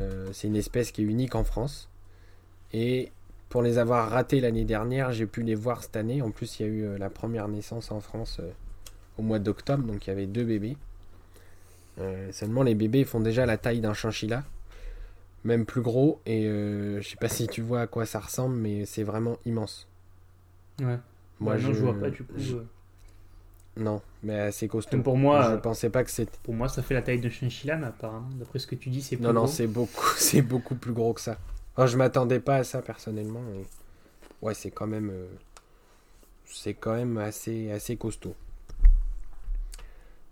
Euh, c'est une espèce qui est unique en France. Et pour les avoir ratés l'année dernière, j'ai pu les voir cette année. En plus, il y a eu euh, la première naissance en France euh, au mois d'octobre, donc il y avait deux bébés. seulement, les bébés font déjà la taille d'un chinchilla, même plus gros. Et je sais pas si tu vois à quoi ça ressemble, mais c'est vraiment immense. Ouais. Moi, je, vois pas du coup. Non, mais c'est costaud. pour moi, je pensais pas que c'était. Pour moi, ça fait la taille de chinchilla, mais apparemment, d'après ce que tu dis, c'est plus non, Non, c'est beaucoup, c'est beaucoup plus gros que ça. Enfin, je m'attendais pas à ça personnellement. Ouais, c'est quand même, euh, c'est quand même assez, assez costaud.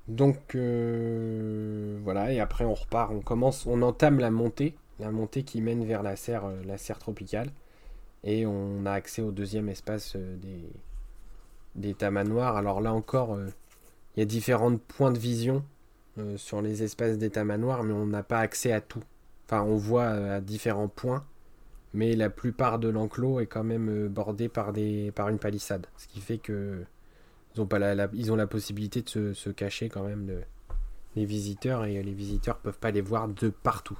Donc euh, voilà, et après on repart, on commence, on entame la montée, la montée qui mène vers la serre, euh, la serre tropicale, et on a accès au deuxième espace des des tamanoirs. Alors là encore, euh, il y a différents points de vision euh, sur les espaces des tamanoirs, mais on n'a pas accès à tout. Enfin, on voit euh, à différents points, mais la plupart de l'enclos est quand même bordé par, des, par une palissade. Ce qui fait que ils ont, pas la, ils ont la possibilité de se, cacher quand même des visiteurs, et les visiteurs peuvent pas les voir de partout.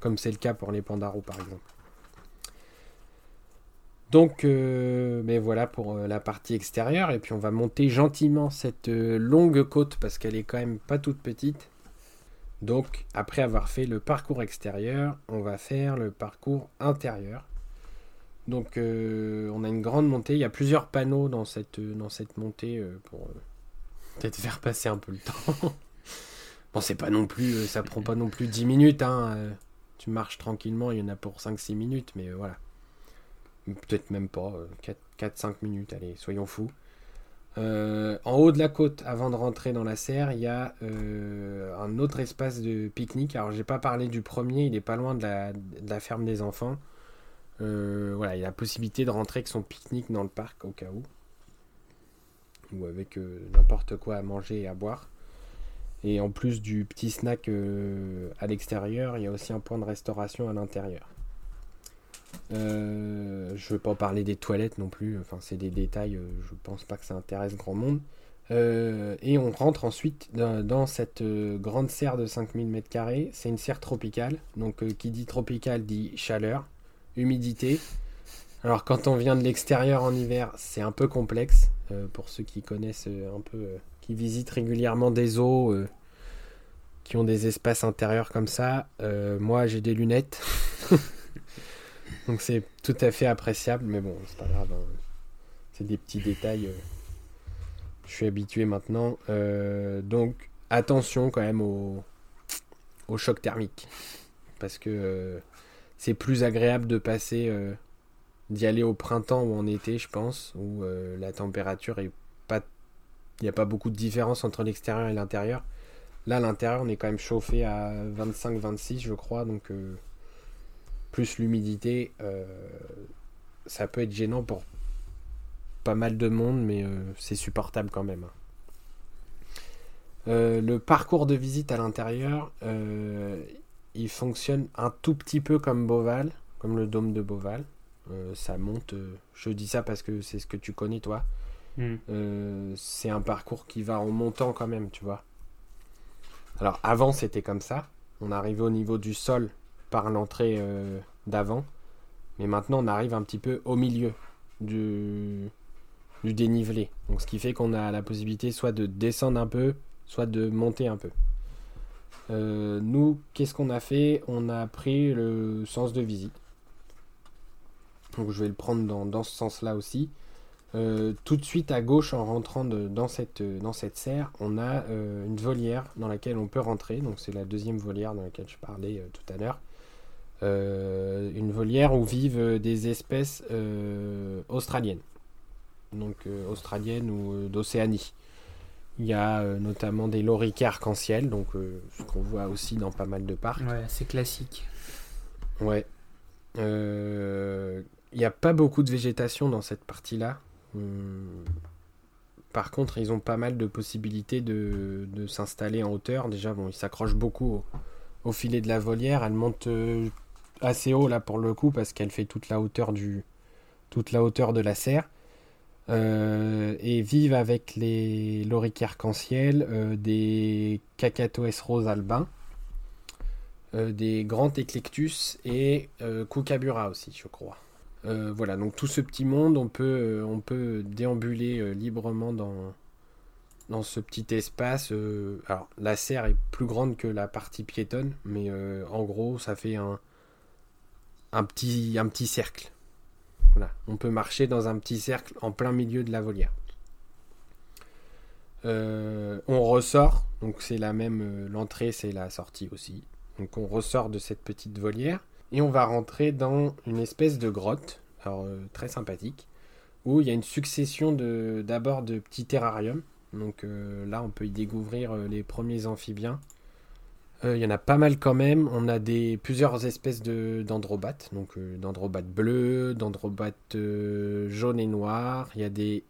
comme c'est le cas pour les pandaros par exemple. Donc, euh, mais voilà pour euh, la partie extérieure. Et puis on va monter gentiment cette euh, longue côte parce qu'elle est quand même pas toute petite. Donc, après avoir fait le parcours extérieur, on va faire le parcours intérieur. Donc, on a une grande montée. Il y a plusieurs panneaux dans cette, montée pour peut-être faire passer un peu le temps. bon, c'est pas non plus, ça prend pas non plus 10 minutes. Hein. Tu marches tranquillement, il y en a pour 5-6 minutes, mais voilà peut-être même pas, 4-5 euh, minutes, allez, soyons fous. Euh, en haut de la côte, avant de rentrer dans la serre, il y a euh, un autre espace de pique-nique. Alors, j'ai pas parlé du premier, il est pas loin de la, ferme des enfants. voilà, il a la possibilité de rentrer avec son pique-nique dans le parc au cas où. Ou avec n'importe quoi à manger et à boire. Et en plus du petit snack à l'extérieur, il y a aussi un point de restauration à l'intérieur. Euh, je ne veux pas parler des toilettes non plus, enfin c'est des détails, euh, je pense pas que ça intéresse grand monde. Euh, et on rentre ensuite dans, cette grande serre de 5000 m2. C'est une serre tropicale. Donc qui dit tropicale dit chaleur, humidité. Alors quand on vient de l'extérieur en hiver, c'est un peu complexe. pour ceux qui connaissent un peu, qui visitent régulièrement des eaux, qui ont des espaces intérieurs comme ça. moi j'ai des lunettes. Donc c'est tout à fait appréciable, mais bon, c'est pas grave. Hein. C'est des petits détails. Euh, je suis habitué maintenant. Euh, donc attention quand même au, choc thermique. Parce que euh, c'est plus agréable de passer, d'y aller au printemps ou en été, je pense, où la température est pas. Il n'y a pas beaucoup de différence entre l'extérieur et l'intérieur. Là, l'intérieur, on est quand même chauffé à 25-26, je crois. Donc plus l'humidité, euh, ça peut être gênant pour pas mal de monde, mais euh, c'est supportable quand même. Hein. Euh, le parcours de visite à l'intérieur, il fonctionne un tout petit peu comme Beauval, comme le dôme de Beauval. ça monte, je dis ça parce que c'est ce que tu connais toi. Hmm. c'est un parcours qui va en montant quand même, tu vois. Alors avant c'était comme ça. On arrivait au niveau du sol, par l'entrée euh, d'avant. Mais maintenant, on arrive un petit peu au milieu du, dénivelé. Donc, ce qui fait qu'on a la possibilité soit de descendre un peu, soit de monter un peu. Euh, nous, qu'est-ce qu'on a fait? On a pris le sens de visite. Donc, je vais le prendre dans, dans ce sens-là aussi. Euh, tout de suite à gauche, en rentrant dans, cette, dans cette serre, on a une volière dans laquelle on peut rentrer. Donc, c'est la deuxième volière dans laquelle je parlais tout à l'heure. Euh, une volière où vivent des espèces euh, australiennes, donc euh, australiennes ou d'Océanie. Il y a notamment des loriquets arc-en-ciel, donc ce qu'on voit aussi dans pas mal de parcs. Ouais, c'est classique. Ouais. Il n'y a pas beaucoup de végétation dans cette partie-là. Hum. Par contre, ils ont pas mal de possibilités de, s'installer en hauteur. Déjà, bon, ils s'accrochent beaucoup au, au, filet de la volière. Elle monte assez haut là pour le coup parce qu'elle fait toute la hauteur du toute la hauteur de la serre euh, et vivent avec les loriquets arc-en-ciel, euh, des cacatoès roses albins, euh, des grands éclectus et Kukabura aussi, je crois. voilà, donc tout ce petit monde, on peut, on peut déambuler librement dans, dans ce petit espace. alors, la serre est plus grande que la partie piétonne, mais en gros, ça fait un, un petit, cercle. Voilà. On peut marcher dans un petit cercle en plein milieu de la volière. Euh, on ressort, donc c'est la même, euh, l'entrée c'est la sortie aussi. Donc on ressort de cette petite volière et on va rentrer dans une espèce de grotte, alors euh, très sympathique, où il y a une succession de d'abord de petits terrariums. Donc là on peut y découvrir les premiers amphibiens il y en a pas mal quand même. On a plusieurs espèces d'androbates. Donc euh, d'androbates bleus, d'androbates euh, jaunes et noirs. Il y a des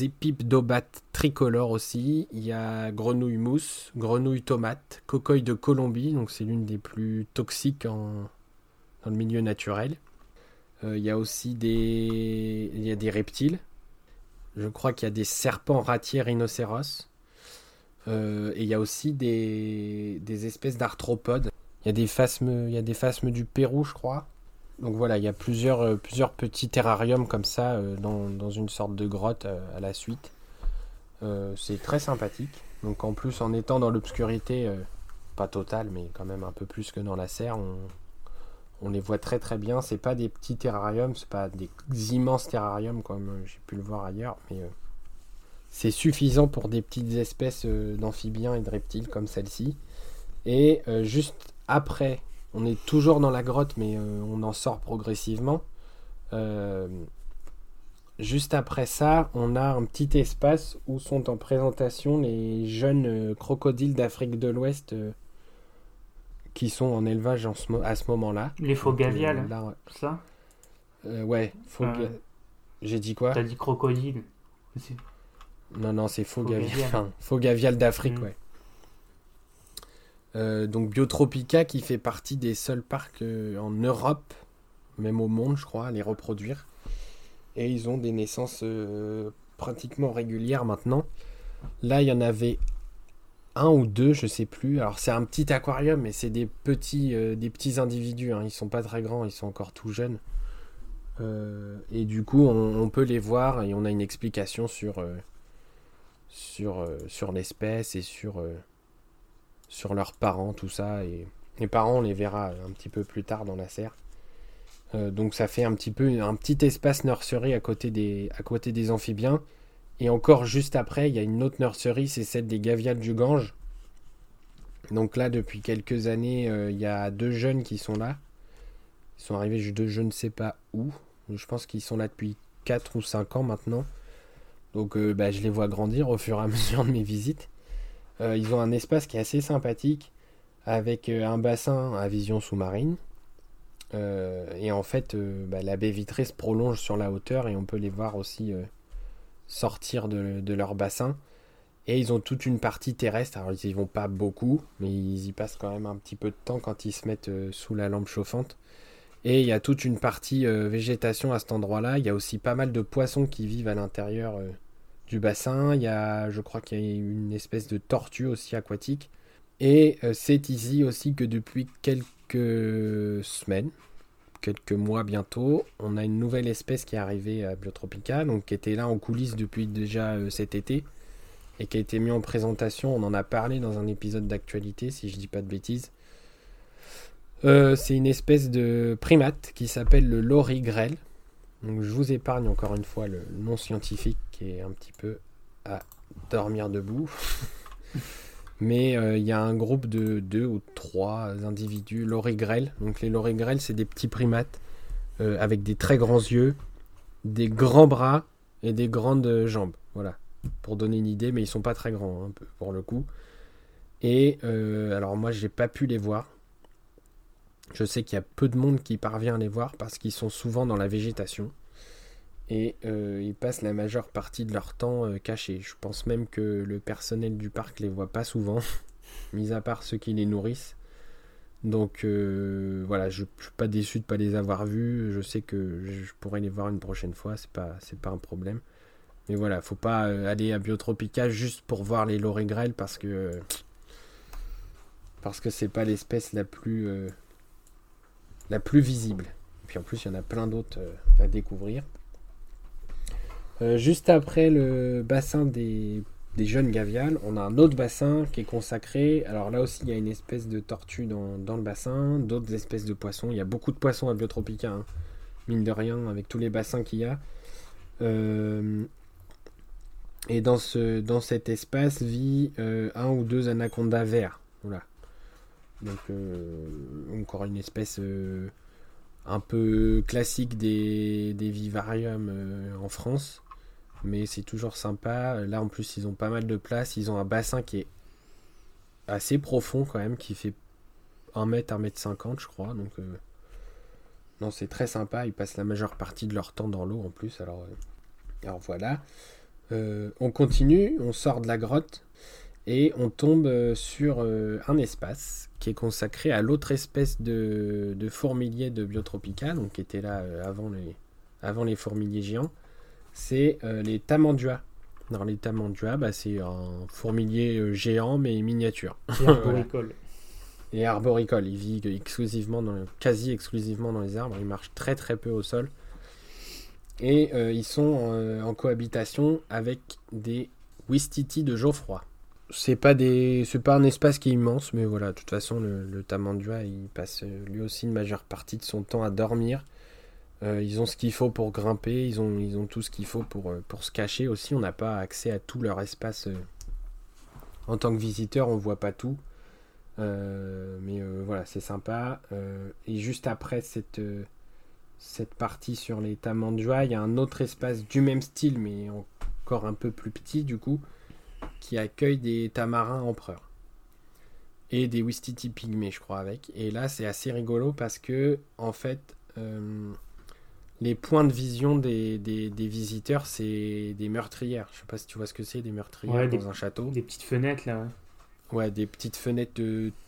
épipdobates tricolores aussi. Il y a grenouille mousse, grenouille tomate, cocoille de Colombie. Donc c'est l'une des plus toxiques dans le milieu naturel. il y a aussi des, des reptiles. Je crois qu'il y a des serpents ratiers rhinocéros. Euh, et il y a aussi des, espèces d'arthropodes. Il y a des phasmes, y a des phasmes du Pérou, je crois. Donc voilà, il y a plusieurs, plusieurs petits terrariums comme ça dans, dans, une sorte de grotte à la suite. c'est très sympathique. Donc en plus, en étant dans l'obscurité, pas totale, mais quand même un peu plus que dans la serre, on, on les voit très très bien. C'est pas des petits terrariums, c'est pas des immenses terrariums comme euh, j'ai pu le voir ailleurs, mais euh, c'est suffisant pour des petites espèces euh, d'amphibiens et de reptiles comme celle-ci. Et juste après, on est toujours dans la grotte, mais on en sort progressivement. juste après ça, on a un petit espace où sont en présentation les jeunes crocodiles d'Afrique de l'Ouest qui sont en élevage en ce, à ce moment-là. Les faux gaviales, ça? Euh, Ouais, faux J'ai dit quoi? T'as dit crocodile. Non, non, c'est faux, gavial. faux gavial d'Afrique, mm. ouais. Euh, donc Biotropica qui fait partie des seuls parcs euh, en Europe, même au monde, je crois, à les reproduire. Et ils ont des naissances pratiquement régulières maintenant. Là, il y en avait un ou deux, je sais plus. Alors c'est un petit aquarium, mais c'est des petits, euh, des petits individus. Hein. Ils sont pas très grands, ils sont encore tout jeunes. Euh, et du coup, on, peut les voir et on a une explication sur euh, sur sur l'espèce et sur sur leurs parents, tout ça. Et les parents, on les verra un petit peu plus tard dans la serre. donc ça fait un petit peu un petit espace nursery à côté des à côté des amphibiens. Et encore juste après, il y a une autre nurserie, c'est celle des Gaviales du Gange. Donc là, depuis quelques années, euh, il y a deux jeunes qui sont là. Ils sont arrivés de je ne sais pas où. Je pense qu'ils sont là depuis 4 ou 5 ans maintenant. Donc euh, bah, je les vois grandir au fur et à mesure de mes visites. Euh, ils ont un espace qui est assez sympathique avec un bassin à vision sous-marine. et en fait, bah, la baie vitrée se prolonge sur la hauteur et on peut les voir aussi sortir de, leur bassin. Et ils ont toute une partie terrestre. Alors ils y vont pas beaucoup, mais ils y passent quand même un petit peu de temps quand ils se mettent euh, sous la lampe chauffante. Et il y a toute une partie euh, végétation à cet endroit-là. Il y a aussi pas mal de poissons qui vivent à l'intérieur euh, du bassin. Il y a, je crois qu'il y a une espèce de tortue aussi aquatique. Et c'est ici aussi que depuis quelques semaines, quelques mois bientôt, on a une nouvelle espèce qui est arrivée à Biotropica, donc qui était là en coulisses depuis déjà euh, cet été et qui a été mis en présentation. On en a parlé dans un épisode d'actualité, si je dis pas de bêtises. Euh, c'est une espèce de primate qui s'appelle le lorigrel. Je vous épargne encore une fois le nom scientifique qui est un petit peu à dormir debout. Mais euh, il y a un groupe de deux ou trois individus lorigrel. Donc les lorigrel, c'est des petits primates euh, avec des très grands yeux, des grands bras et des grandes jambes. Voilà, pour donner une idée, mais ils sont pas très grands hein, pour le coup. Et alors moi, j'ai pas pu les voir. Je sais qu'il y a peu de monde qui parvient à les voir parce qu'ils sont souvent dans la végétation et euh, ils passent la majeure partie de leur temps euh, cachés. Je pense même que le personnel du parc les voit pas souvent, mis à part ceux qui les nourrissent. Donc euh, voilà, je, ne suis pas déçu de pas les avoir vus. Je sais que je pourrais les voir une prochaine fois, c'est pas pas un problème. Mais voilà, faut pas aller à Biotropica juste pour voir les lorigrel parce que parce que c'est pas l'espèce la plus la plus visible. Et puis en plus, il y en a plein d'autres à découvrir. Euh, juste après le bassin des, jeunes gaviales, on a un autre bassin qui est consacré. Alors là aussi, il y a une espèce de tortue dans, le bassin, d'autres espèces de poissons. Il y a beaucoup de poissons à Biotropica, hein. mine de rien, avec tous les bassins qu'il y a. Euh, et dans, ce, dans cet espace vit euh, un ou deux anacondas verts. Voilà. Donc, encore une espèce un peu classique des, des vivariums en France mais c'est toujours sympa. Là en plus ils ont pas mal de place, ils ont un bassin qui est assez profond quand même, qui fait 1 mètre, 1 mètre 50 je crois. Donc euh, non c'est très sympa, ils passent la majeure partie de leur temps dans l'eau en plus. Alors, euh, alors voilà. Euh, on continue, on sort de la grotte et on tombe sur un espace qui est consacré à l'autre espèce de, de fourmilier de Biotropica, donc qui était là avant les, avant les fourmiliers géants c'est euh, les tamandua. Dans les tamandua, bah, c'est un fourmilier euh, géant mais miniature. et arboricole. Il vit exclusivement dans quasi exclusivement dans les arbres. Il marche très très peu au sol. Et euh, ils sont en, cohabitation avec des Wistiti de Geoffroy. C'est pas des, c'est pas un espace qui est immense, mais voilà. De toute façon, le, le Tamandua, il passe lui aussi une majeure partie de son temps à dormir. Euh, ils ont ce qu'il faut pour grimper, ils ont, ils ont tout ce qu'il faut pour, euh, pour se cacher aussi. On n'a pas accès à tout leur espace. En tant que visiteur, on voit pas tout. Euh, mais euh, voilà, c'est sympa. Euh, et juste après cette, cette partie sur les Tamandua, il y a un autre espace du même style, mais encore un peu plus petit du coup, qui accueille des tamarins empereurs. Et des Wistiti pygmées, je crois, avec. Et là, c'est assez rigolo parce que, en fait, les points de vision des, des, visiteurs, c'est des meurtrières. Je sais pas si tu vois ce que c'est, des meurtrières dans un château. Des petites fenêtres, là. Ouais, des petites fenêtres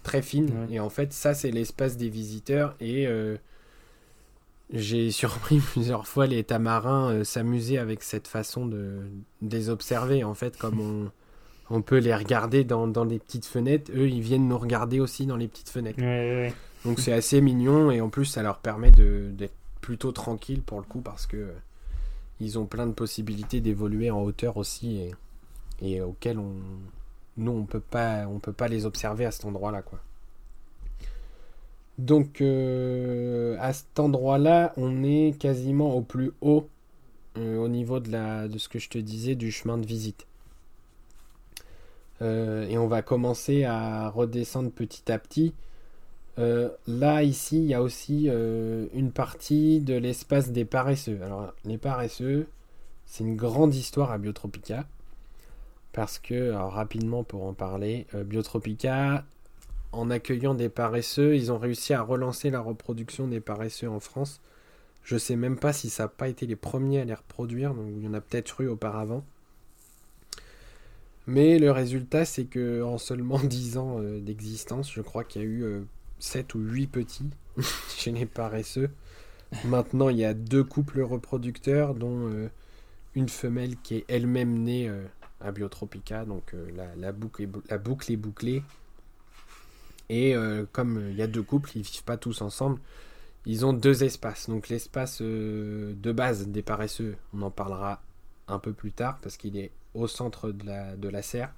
très fines. Et en fait, ça, c'est l'espace des visiteurs. Et euh, j'ai surpris plusieurs fois les tamarins euh, s'amuser avec cette façon de, les observer. En fait, comme on, on peut les regarder dans, dans, les petites fenêtres, eux, ils viennent nous regarder aussi dans les petites fenêtres. Donc c'est assez mignon. Et en plus, ça leur permet d'être plutôt tranquille pour le coup parce que euh, ils ont plein de possibilités d'évoluer en hauteur aussi et, et auxquelles on nous on peut pas on peut pas les observer à cet endroit là quoi donc euh, à cet endroit là on est quasiment au plus haut euh, au niveau de la de ce que je te disais du chemin de visite euh, et on va commencer à redescendre petit à petit là ici il y a aussi une partie de l'espace des paresseux alors les paresseux c'est une grande histoire à Biotropica parce que, rapidement pour en parler, euh, Biotropica, en accueillant des paresseux, ils ont réussi à relancer la reproduction des paresseux en France. Je sais même pas si ça n'a pas été les premiers à les reproduire, donc il y en a peut-être eu auparavant. Mais le résultat, c'est que en seulement 10 ans euh, d'existence, je crois qu'il y a eu 7 euh, ou 8 petits chez les paresseux. Maintenant, il y a deux couples reproducteurs, dont une femelle qui est elle-même née à Biotropica, donc euh, la, boucle est, la boucle est bouclée. Et euh, comme il y a deux couples, ils vivent pas tous ensemble, ils ont deux espaces. Donc l'espace euh, de base des paresseux, on en parlera un peu plus tard parce qu'il est au centre de la, serre.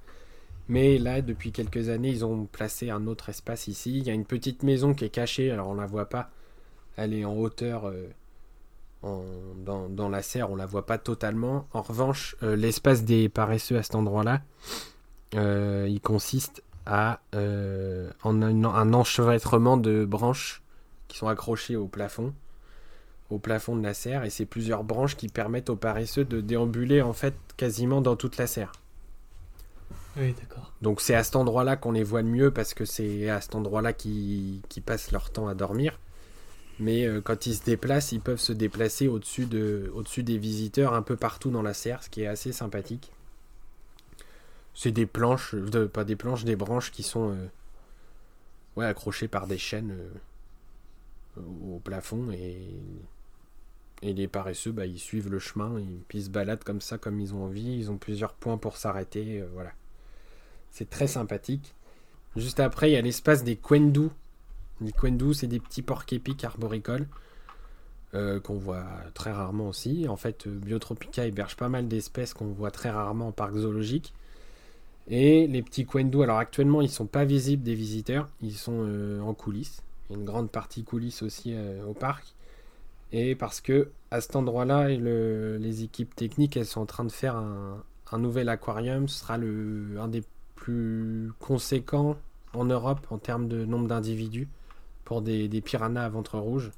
Mais là, depuis quelques années, ils ont placé un autre espace ici. Il y a une petite maison qui est cachée, alors on la voit pas. Elle est en hauteur dans, la serre, on la voit pas totalement. En revanche, euh, l'espace des paresseux à cet endroit-là, euh, il consiste à euh, en un, enchevêtrement de branches qui sont accrochées au plafond, au plafond de la serre, et c'est plusieurs branches qui permettent aux paresseux de déambuler en fait quasiment dans toute la serre. Oui, d'accord. Donc c'est à cet endroit-là qu'on les voit le mieux parce que c'est à cet endroit-là qu'ils passent leur temps à dormir. Mais euh, quand ils se déplacent, ils peuvent se déplacer au-dessus de, au des visiteurs un peu partout dans la serre, ce qui est assez sympathique. C'est des planches, de, pas des planches, des branches qui sont euh, ouais, accrochées par des chaînes euh, au plafond et, les paresseux, bah, ils suivent le chemin, ils, puis ils se baladent comme ça, comme ils ont envie. Ils ont plusieurs points pour s'arrêter, voilà. C'est très sympathique. Juste après, il y a l'espace des Quendu les Quendu, c'est des petits porcs épiques arboricoles euh, qu'on voit très rarement aussi. En fait, euh, Biotropica héberge pas mal d'espèces qu'on voit très rarement en parc zoologique. Et les petits Quendu, alors actuellement, ils sont pas visibles des visiteurs, ils sont euh, en coulisses. Une grande partie coulisses aussi au parc. Et parce que à cet endroit-là, les équipes techniques, elles sont en train de faire un, un nouvel aquarium. Ce sera le, un des plus conséquents en Europe en termes de nombre d'individus pour des, piranhas à ventre rouge.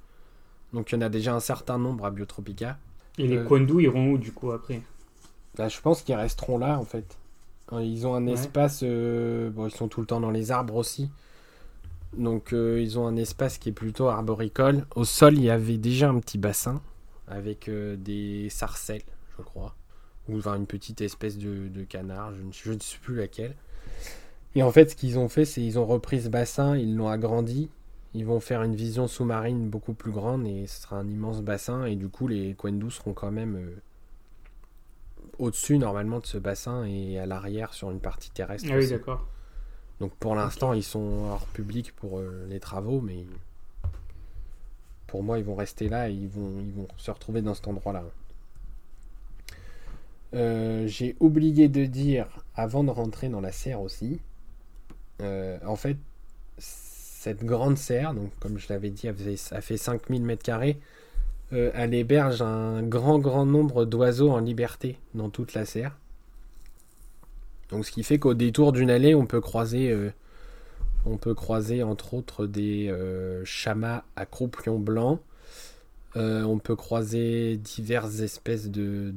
Donc il y en a déjà un certain nombre à Biotropica. Et les euh, iront où du coup après? Bah, Je pense qu'ils resteront là en fait. Euh, ils ont un espace, euh, bon ils sont tout le temps dans les arbres aussi. Donc euh, ils ont un espace qui est plutôt arboricole. Au sol il y avait déjà un petit bassin avec des sarcelles, je crois. Ou enfin, une petite espèce de, canard, je ne, je ne sais plus laquelle. Et en fait ce qu'ils ont fait c'est ils ont repris ce bassin, ils l'ont agrandi ils vont faire une vision sous-marine beaucoup plus grande et ce sera un immense bassin. Et du coup, les Quendu seront quand même euh, au-dessus normalement de ce bassin et à l'arrière sur une partie terrestre. Ah oui, d'accord. Donc pour l'instant, ils sont hors public pour les travaux, mais pour moi, ils vont rester là et ils vont, ils vont se retrouver dans cet endroit-là. J'ai oublié de dire, avant de rentrer dans la serre aussi, en fait, cette grande serre, donc comme je l'avais dit, elle fait, fait 5000 m2, euh, elle héberge un grand grand nombre d'oiseaux en liberté dans toute la serre. Donc ce qui fait qu'au détour d'une allée, on peut croiser, euh, on peut croiser entre autres des euh, chamas à croupion blanc. on peut croiser diverses espèces de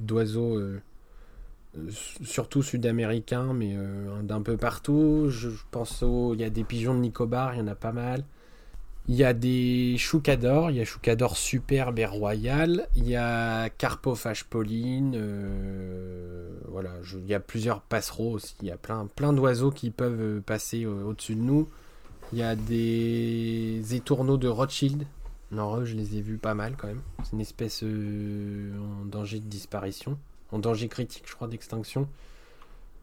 d'oiseaux surtout sud-américains, mais euh, d'un peu partout. Je, pense au. Il y a des pigeons de Nicobar, il y en a pas mal. Il y a des choucadors, il y a choucador superbe et royal. Il y a carpophage pauline. Euh, voilà, il y a plusieurs passereaux aussi. Il y a plein, plein d'oiseaux qui peuvent euh, passer au-dessus de nous. Il y a des étourneaux de Rothschild. Non, je les ai vus pas mal quand même. C'est une espèce en danger de disparition en danger critique, je crois, d'extinction.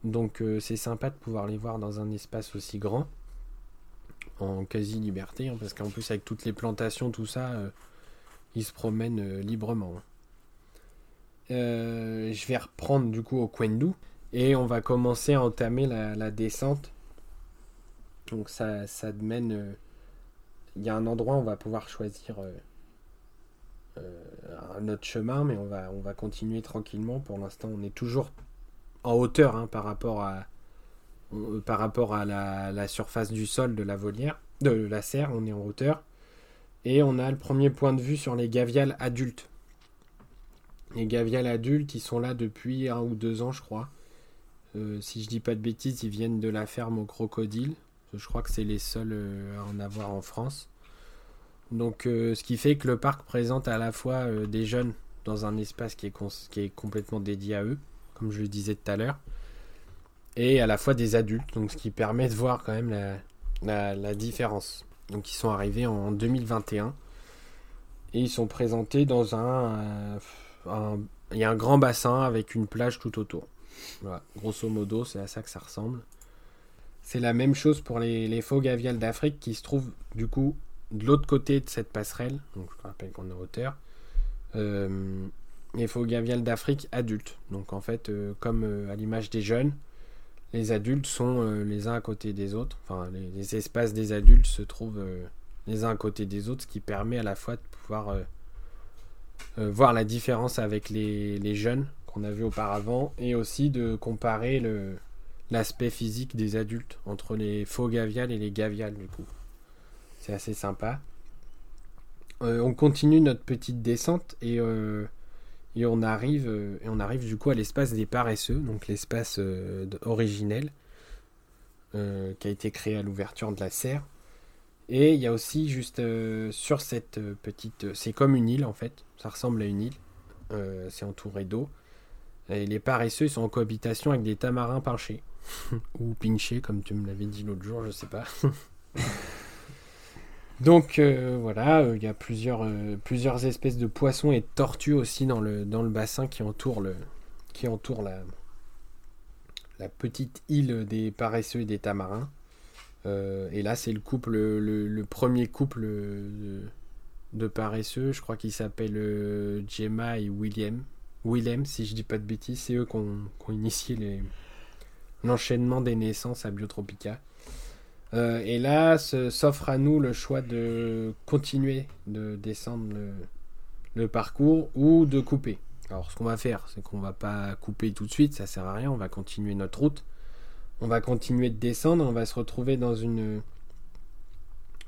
Donc euh, c'est sympa de pouvoir les voir dans un espace aussi grand, en quasi-liberté, hein, parce qu'en plus avec toutes les plantations, tout ça, euh, ils se promènent euh, librement. Hein. je vais reprendre du coup au Kwendu, et on va commencer à entamer la, descente. Donc ça, ça mène... Il y un endroit où on va pouvoir choisir euh, un autre chemin, mais on va, on va continuer tranquillement. Pour l'instant, on est toujours en hauteur hein, par rapport à, euh, par rapport à la, surface du sol de la volière, de la serre, on est en hauteur. Et on a le premier point de vue sur les gaviales adultes. Les gaviales adultes, ils sont là depuis un ou deux ans, je crois. Euh, si je dis pas de bêtises, ils viennent de la ferme au crocodile. Je crois que c'est les seuls à en avoir en France. Donc, euh, ce qui fait que le parc présente à la fois euh, des jeunes dans un espace qui est, qui est, complètement dédié à eux, comme je le disais tout à l'heure, et à la fois des adultes, donc ce qui permet de voir quand même la, différence. Donc, ils sont arrivés en 2021 et ils sont présentés dans euh, un, il y a un grand bassin avec une plage tout autour. Voilà, grosso modo, c'est à ça que ça ressemble. C'est la même chose pour les, les faux gaviales d'Afrique qui se trouvent du coup de l'autre côté de cette passerelle, donc je rappelle qu'on est hauteur, euh, les faux gaviales d'Afrique adultes. Donc en fait, euh, comme à l'image des jeunes, les adultes sont les uns à côté des autres. Enfin, les, espaces des adultes se trouvent les uns à côté des autres, ce qui permet à la fois de pouvoir voir la différence avec les, jeunes qu'on a vu auparavant et aussi de comparer l'aspect physique des adultes entre les faux gaviales et les gaviales du coup. C'est assez sympa. Euh, on continue notre petite descente et, euh, et on arrive euh, et on arrive du coup à l'espace des paresseux, donc l'espace originel qui a été créé à l'ouverture de la serre. Et il y a aussi juste sur cette petite, c'est comme une île en fait, ça ressemble à une île, c'est entouré d'eau. Et les paresseux sont en cohabitation avec des tamarins pinchés ou pinchés comme tu me l'avais dit l'autre jour, je sais pas. Donc euh, voilà, euh, il y a plusieurs, euh, plusieurs espèces de poissons et de tortues aussi dans le, bassin qui entoure, la, petite île des paresseux et des tamarins. et là, c'est le couple, le, premier couple de, paresseux, je crois qu'il s'appelle Gemma et William. Willem, si je dis pas de bêtises, c'est eux qui ont, initié l'enchaînement des naissances à Biotropica. Euh, et là, s'offre à nous le choix de continuer de descendre le, parcours ou de couper. Alors, ce qu'on va faire, c'est qu'on va pas couper tout de suite, ça sert à rien. On va continuer notre route. On va continuer de descendre. On va se retrouver dans une,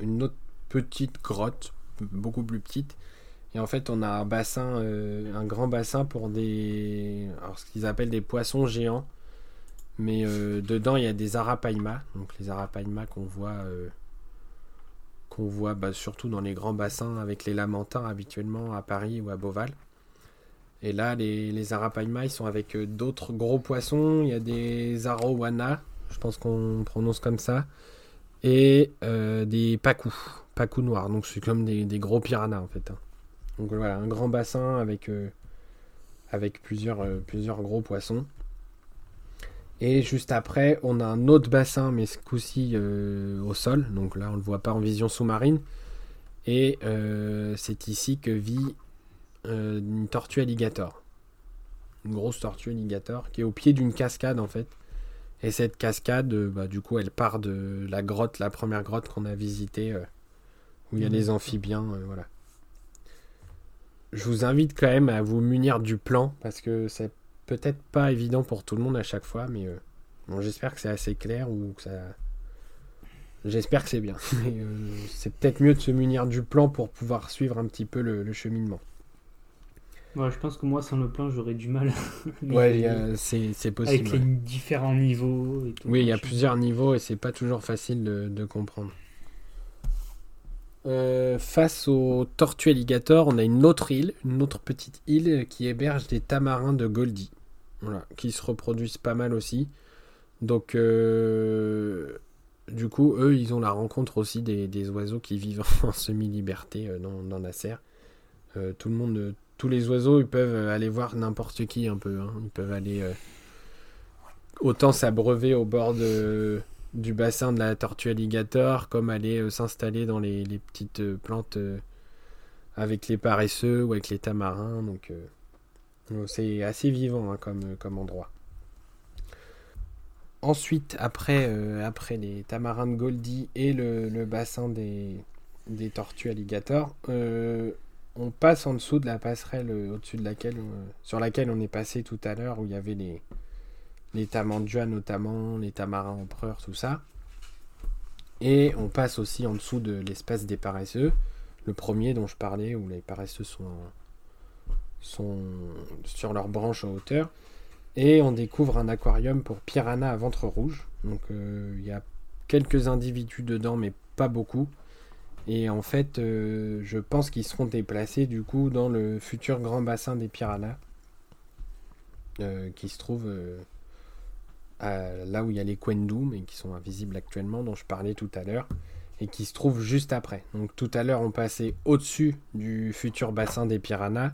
une autre petite grotte, beaucoup plus petite. Et en fait, on a un bassin, euh, un grand bassin pour des, alors ce qu'ils appellent des poissons géants. Mais euh, dedans, il y a des arapaima. Donc les arapaima qu'on voit, euh, qu'on voit bah, surtout dans les grands bassins avec les lamentins habituellement à Paris ou à Beauval. Et là, les, les arapaima, ils sont avec euh, d'autres gros poissons. Il y a des arowana, je pense qu'on prononce comme ça. Et des pacous, pacous noirs. Donc c'est comme des, gros piranhas en fait. Hein. Donc voilà, un grand bassin avec, avec plusieurs, plusieurs gros poissons. Et juste après, on a un autre bassin, mais ce coup-ci euh, au sol. Donc là, on ne le voit pas en vision sous-marine. Et euh, c'est ici que vit euh, une tortue alligator. Une grosse tortue alligator qui est au pied d'une cascade en fait. Et cette cascade, bah, du coup, elle part de la grotte, la première grotte qu'on a visitée, où il y a les mmh. amphibiens. voilà. Je vous invite quand même à vous munir du plan parce que c'est peut-être pas évident pour tout le monde à chaque fois, mais euh, bon, j'espère que c'est assez clair ou que ça. J'espère que c'est bien. Euh, c'est peut-être mieux de se munir du plan pour pouvoir suivre un petit peu le, cheminement. Ouais, je pense que moi, sans le plan, j'aurais du mal. ouais, c'est possible. Avec les différents niveaux et tout. Oui, il y a plusieurs niveaux et c'est pas toujours facile de, comprendre. Euh, face aux tortues alligators, on a une autre île, une autre petite île qui héberge des tamarins de Goldie. Qui se reproduisent pas mal aussi. Donc, euh, du coup, eux, ils ont la rencontre aussi des, oiseaux qui vivent en semi-liberté euh, dans, la serre. Euh, tout le monde, tous les oiseaux, ils peuvent aller voir n'importe qui un peu. Hein. Ils peuvent aller autant s'abreuver au bord du bassin de la tortue alligator, comme aller s'installer dans les, les petites plantes avec les paresseux ou avec les tamarins. Donc, c'est assez vivant hein, comme, comme endroit. Ensuite, après, euh, après les tamarins de Goldie et le, bassin des, tortues alligators, euh, on passe en dessous de la passerelle euh, au-dessus de laquelle, sur laquelle on est passé tout à l'heure, où il y avait les, les notamment, les tamarins empereurs, tout ça. Et on passe aussi en dessous de l'espace des paresseux, le premier dont je parlais, où les paresseux sont sont sur leurs branches en hauteur. Et on découvre un aquarium pour piranha à ventre rouge. Donc euh, il y a quelques individus dedans, mais pas beaucoup. Et en fait, euh, je pense qu'ils seront déplacés du coup dans le futur grand bassin des piranhas. Euh, qui se trouve là où il y a les Quendu, mais qui sont invisibles actuellement, dont je parlais tout à l'heure. Et qui se trouve juste après. Donc tout à l'heure, on passait au-dessus du futur bassin des piranhas.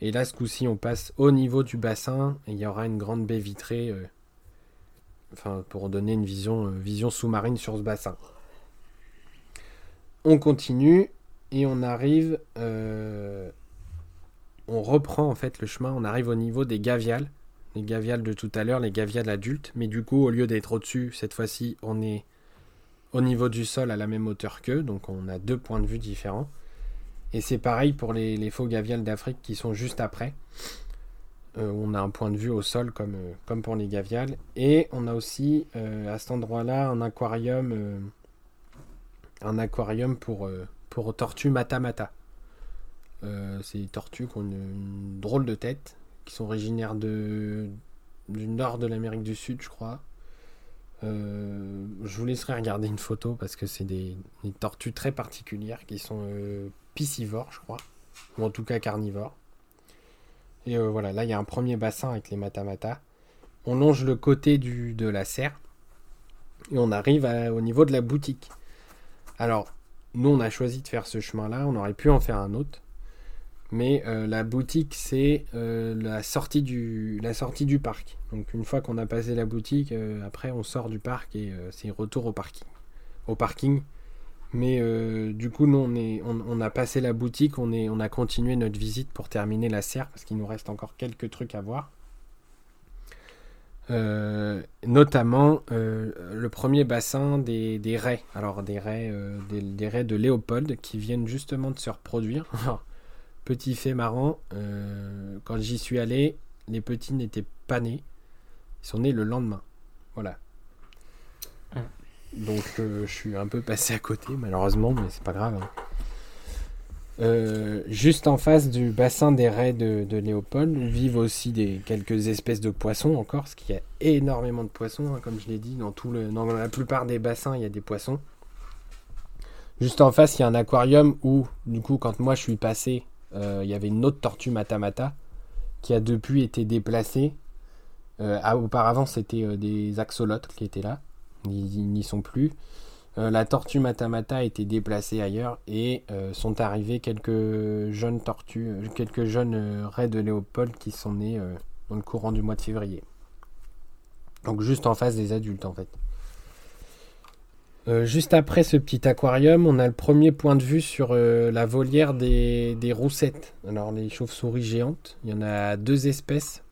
Et là, ce coup-ci, on passe au niveau du bassin et il y aura une grande baie vitrée euh, enfin, pour donner une vision, euh, vision sous-marine sur ce bassin. On continue et on arrive. Euh, on reprend en fait le chemin. On arrive au niveau des gaviales. Les gaviales de tout à l'heure, les gaviales adultes. Mais du coup, au lieu d'être au-dessus, cette fois-ci, on est au niveau du sol à la même hauteur qu'eux. Donc on a deux points de vue différents. Et c'est pareil pour les, faux gaviales d'Afrique qui sont juste après. Euh, on a un point de vue au sol comme, euh, comme pour les gaviales. Et on a aussi euh, à cet endroit-là un aquarium, un aquarium pour, pour tortues matamata. c'est des tortues qui ont une, drôle de tête, qui sont originaires de, du nord de l'Amérique du Sud, je crois. je vous laisserai regarder une photo parce que c'est des, des, tortues très particulières qui sont piscivore, je crois, ou en tout cas carnivore. Et euh, voilà, là il y a un premier bassin avec les matamata. On longe le côté du, de la serre et on arrive au niveau de la boutique. Alors, nous on a choisi de faire ce chemin-là, on aurait pu en faire un autre. Mais euh, la boutique, c'est euh, la, la sortie du parc. Donc une fois qu'on a passé la boutique, après on sort du parc et c'est retour au parking. Au parking mais euh, du coup, nous, on, a passé la boutique, on, a continué notre visite pour terminer la serre parce qu'il nous reste encore quelques trucs à voir. Euh, notamment euh, le premier bassin des, des, raies. Alors des raies, des, raies de Léopold qui viennent justement de se reproduire. Petit fait marrant, quand j'y suis allé, les petits n'étaient pas nés. Ils sont nés le lendemain. Voilà. Donc euh, je suis un peu passé à côté malheureusement, mais c'est pas grave. Hein. Euh, juste en face du bassin des raies de, Léopold vivent aussi des, quelques espèces de poissons encore, parce qu'il y a énormément de poissons, hein, comme je l'ai dit, dans, tout le, dans la plupart des bassins il y a des poissons. Juste en face il y a un aquarium où, du coup, quand moi je suis passé, euh, il y avait une autre tortue matamata qui a depuis été déplacée. auparavant c'était des axolotes qui étaient là ils n'y sont plus. Euh, la tortue Matamata a été déplacée ailleurs et euh, sont arrivés quelques jeunes tortues, euh, quelques jeunes raies de Léopold qui sont nés dans le courant du mois de février. Donc juste en face des adultes en fait. Juste après ce petit aquarium, on a le premier point de vue sur la volière des, roussettes. Alors les chauves-souris géantes, il y en a deux espèces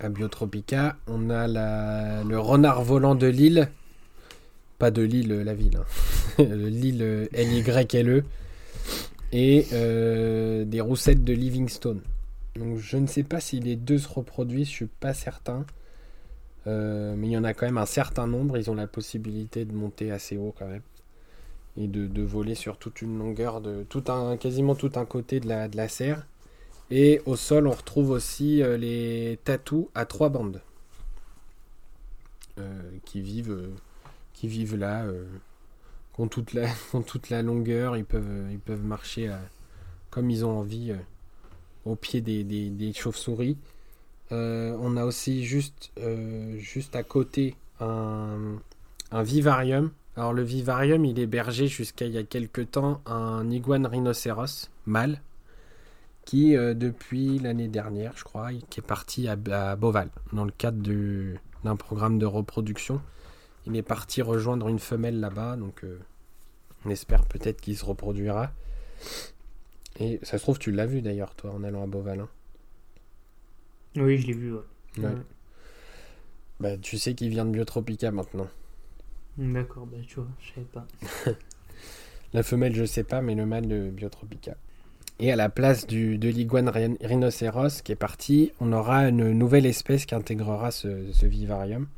à Biotropica. On a le renard volant de Lille, pas de Lille la ville, hein. Lille L-Y-L-E, et euh, des roussettes de Livingstone. Donc je ne sais pas si les deux se reproduisent, je suis pas certain. Euh, mais il y en a quand même un certain nombre. Ils ont la possibilité de monter assez haut quand même. Et de, voler sur toute une longueur, de tout un, quasiment tout un côté de la serre. Et au sol, on retrouve aussi euh, les tatous à trois bandes. Euh, qui, vivent, qui vivent là, qui ont, toute la, toute la longueur. Ils peuvent, ils peuvent marcher comme ils ont envie au pied des, des chauves-souris. Euh, on a aussi juste, euh, juste à côté un, vivarium. Alors le vivarium, il hébergeait jusqu'à il y a quelques temps un iguane rhinocéros mâle qui, euh, depuis l'année dernière, je crois, qui est parti à, Boval dans le cadre d'un programme de reproduction. Il est parti rejoindre une femelle là-bas, donc on espère peut-être qu'il se reproduira. Et ça se trouve, tu l'as vu d'ailleurs, toi, en allant à Boval. Hein. Oui, je l'ai vu. Bah, tu sais qu'il vient de Biotropica maintenant. D'accord, bah, tu vois, je savais pas. La femelle, je sais pas, mais le mâle de Biotropica. Et à la place du, de l'iguane rhinocéros qui est parti, on aura une nouvelle espèce qui intégrera ce, vivarium.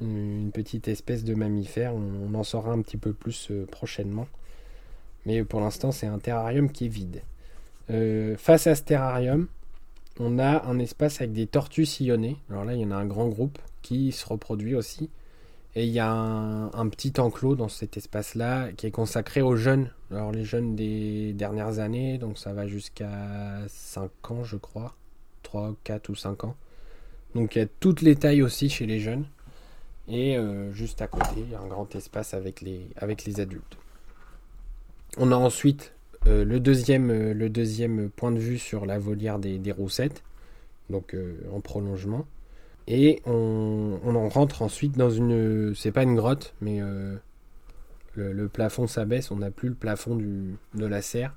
Une, petite espèce de mammifère. On, en saura un petit peu plus euh, prochainement. Mais pour l'instant, c'est un terrarium qui est vide. Euh, face à ce terrarium, on a un espace avec des tortues sillonnées. Alors là, il y en a un grand groupe qui se reproduit aussi. Et il y a un, petit enclos dans cet espace-là qui est consacré aux jeunes. Alors les jeunes des dernières années, donc ça va jusqu'à 5 ans, je crois. 3, 4 ou 5 ans. Donc il y a toutes les tailles aussi chez les jeunes. Et euh, juste à côté, il y a un grand espace avec les, avec les adultes. On a ensuite euh, le, deuxième, euh, le deuxième point de vue sur la volière des, roussettes, donc en prolongement. Et on, en rentre ensuite dans une. C'est pas une grotte, mais le, plafond s'abaisse, on n'a plus le plafond de la serre.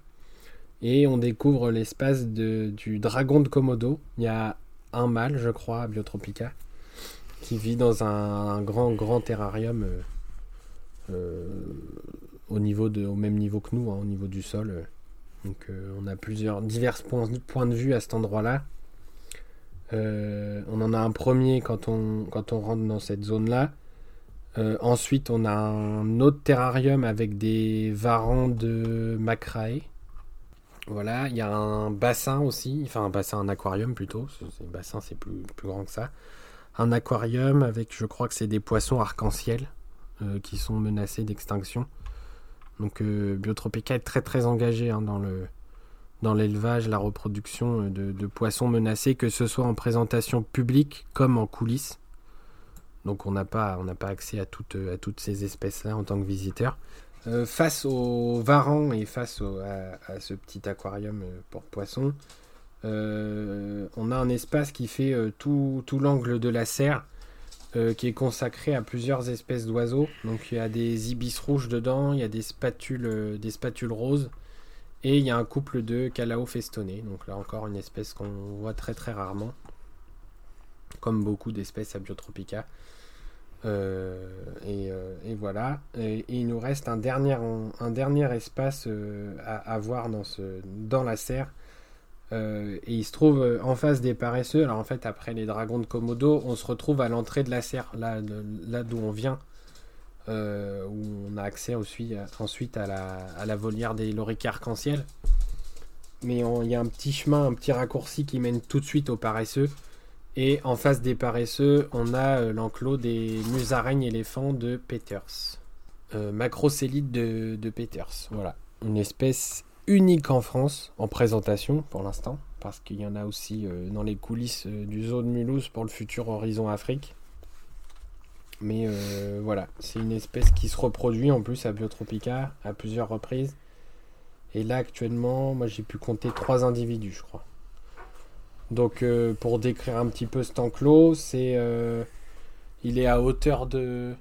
Et on découvre l'espace du dragon de Komodo. Il y a un mâle, je crois, à Biotropica, qui vit dans un, grand, grand terrarium au, niveau de, au même niveau que nous, hein, au niveau du sol. Donc euh, on a plusieurs divers points de vue à cet endroit-là. Euh, on en a un premier quand on, quand on rentre dans cette zone-là. Euh, ensuite, on a un autre terrarium avec des varans de macrae. Voilà, il y a un bassin aussi, enfin un bassin, un aquarium plutôt. Un bassin, c'est plus, plus grand que ça. Un aquarium avec, je crois que c'est des poissons arc-en-ciel qui sont menacés d'extinction. Donc euh, Biotropica est très très engagé hein, dans le dans l'élevage, la reproduction euh, de, poissons menacés, que ce soit en présentation publique comme en coulisses. Donc on n'a pas, on pas accès à toutes, à toutes ces espèces-là en tant que visiteur. Euh, face au varan et face à, ce petit aquarium pour poissons, on a un espace qui fait tout, tout l'angle de la serre euh, qui est consacré à plusieurs espèces d'oiseaux. Donc il y a des ibis rouges dedans, il y a des spatules, euh, des spatules roses, et il y a un couple de calao festonné. Donc là encore une espèce qu'on voit très très rarement, comme beaucoup d'espèces à biotropica. Euh, et, voilà. Et, il nous reste un dernier, un dernier espace à, à, voir dans, ce, dans la serre euh, et il se trouve euh, en face des paresseux. Alors en fait, après les dragons de Komodo, on se retrouve à l'entrée de la serre, là, là d'où on vient, euh, où on a accès aussi, ensuite à la, volière des loriques arc-en-ciel. Mais il y a un petit chemin, un petit raccourci qui mène tout de suite aux paresseux. Et en face des paresseux, on a l'enclos des musaraignes éléphants de Peters. macrocélite de, de Peters. Voilà. Une espèce unique en France en présentation pour l'instant, parce qu'il y en a aussi euh, dans les coulisses euh, du zoo de Mulhouse pour le futur Horizon Afrique. Mais euh, voilà, c'est une espèce qui se reproduit en plus à Biotropica à plusieurs reprises. Et là actuellement, moi j'ai pu compter trois individus, je crois. Donc euh, pour décrire un petit peu cet enclos, c'est euh, il est à hauteur de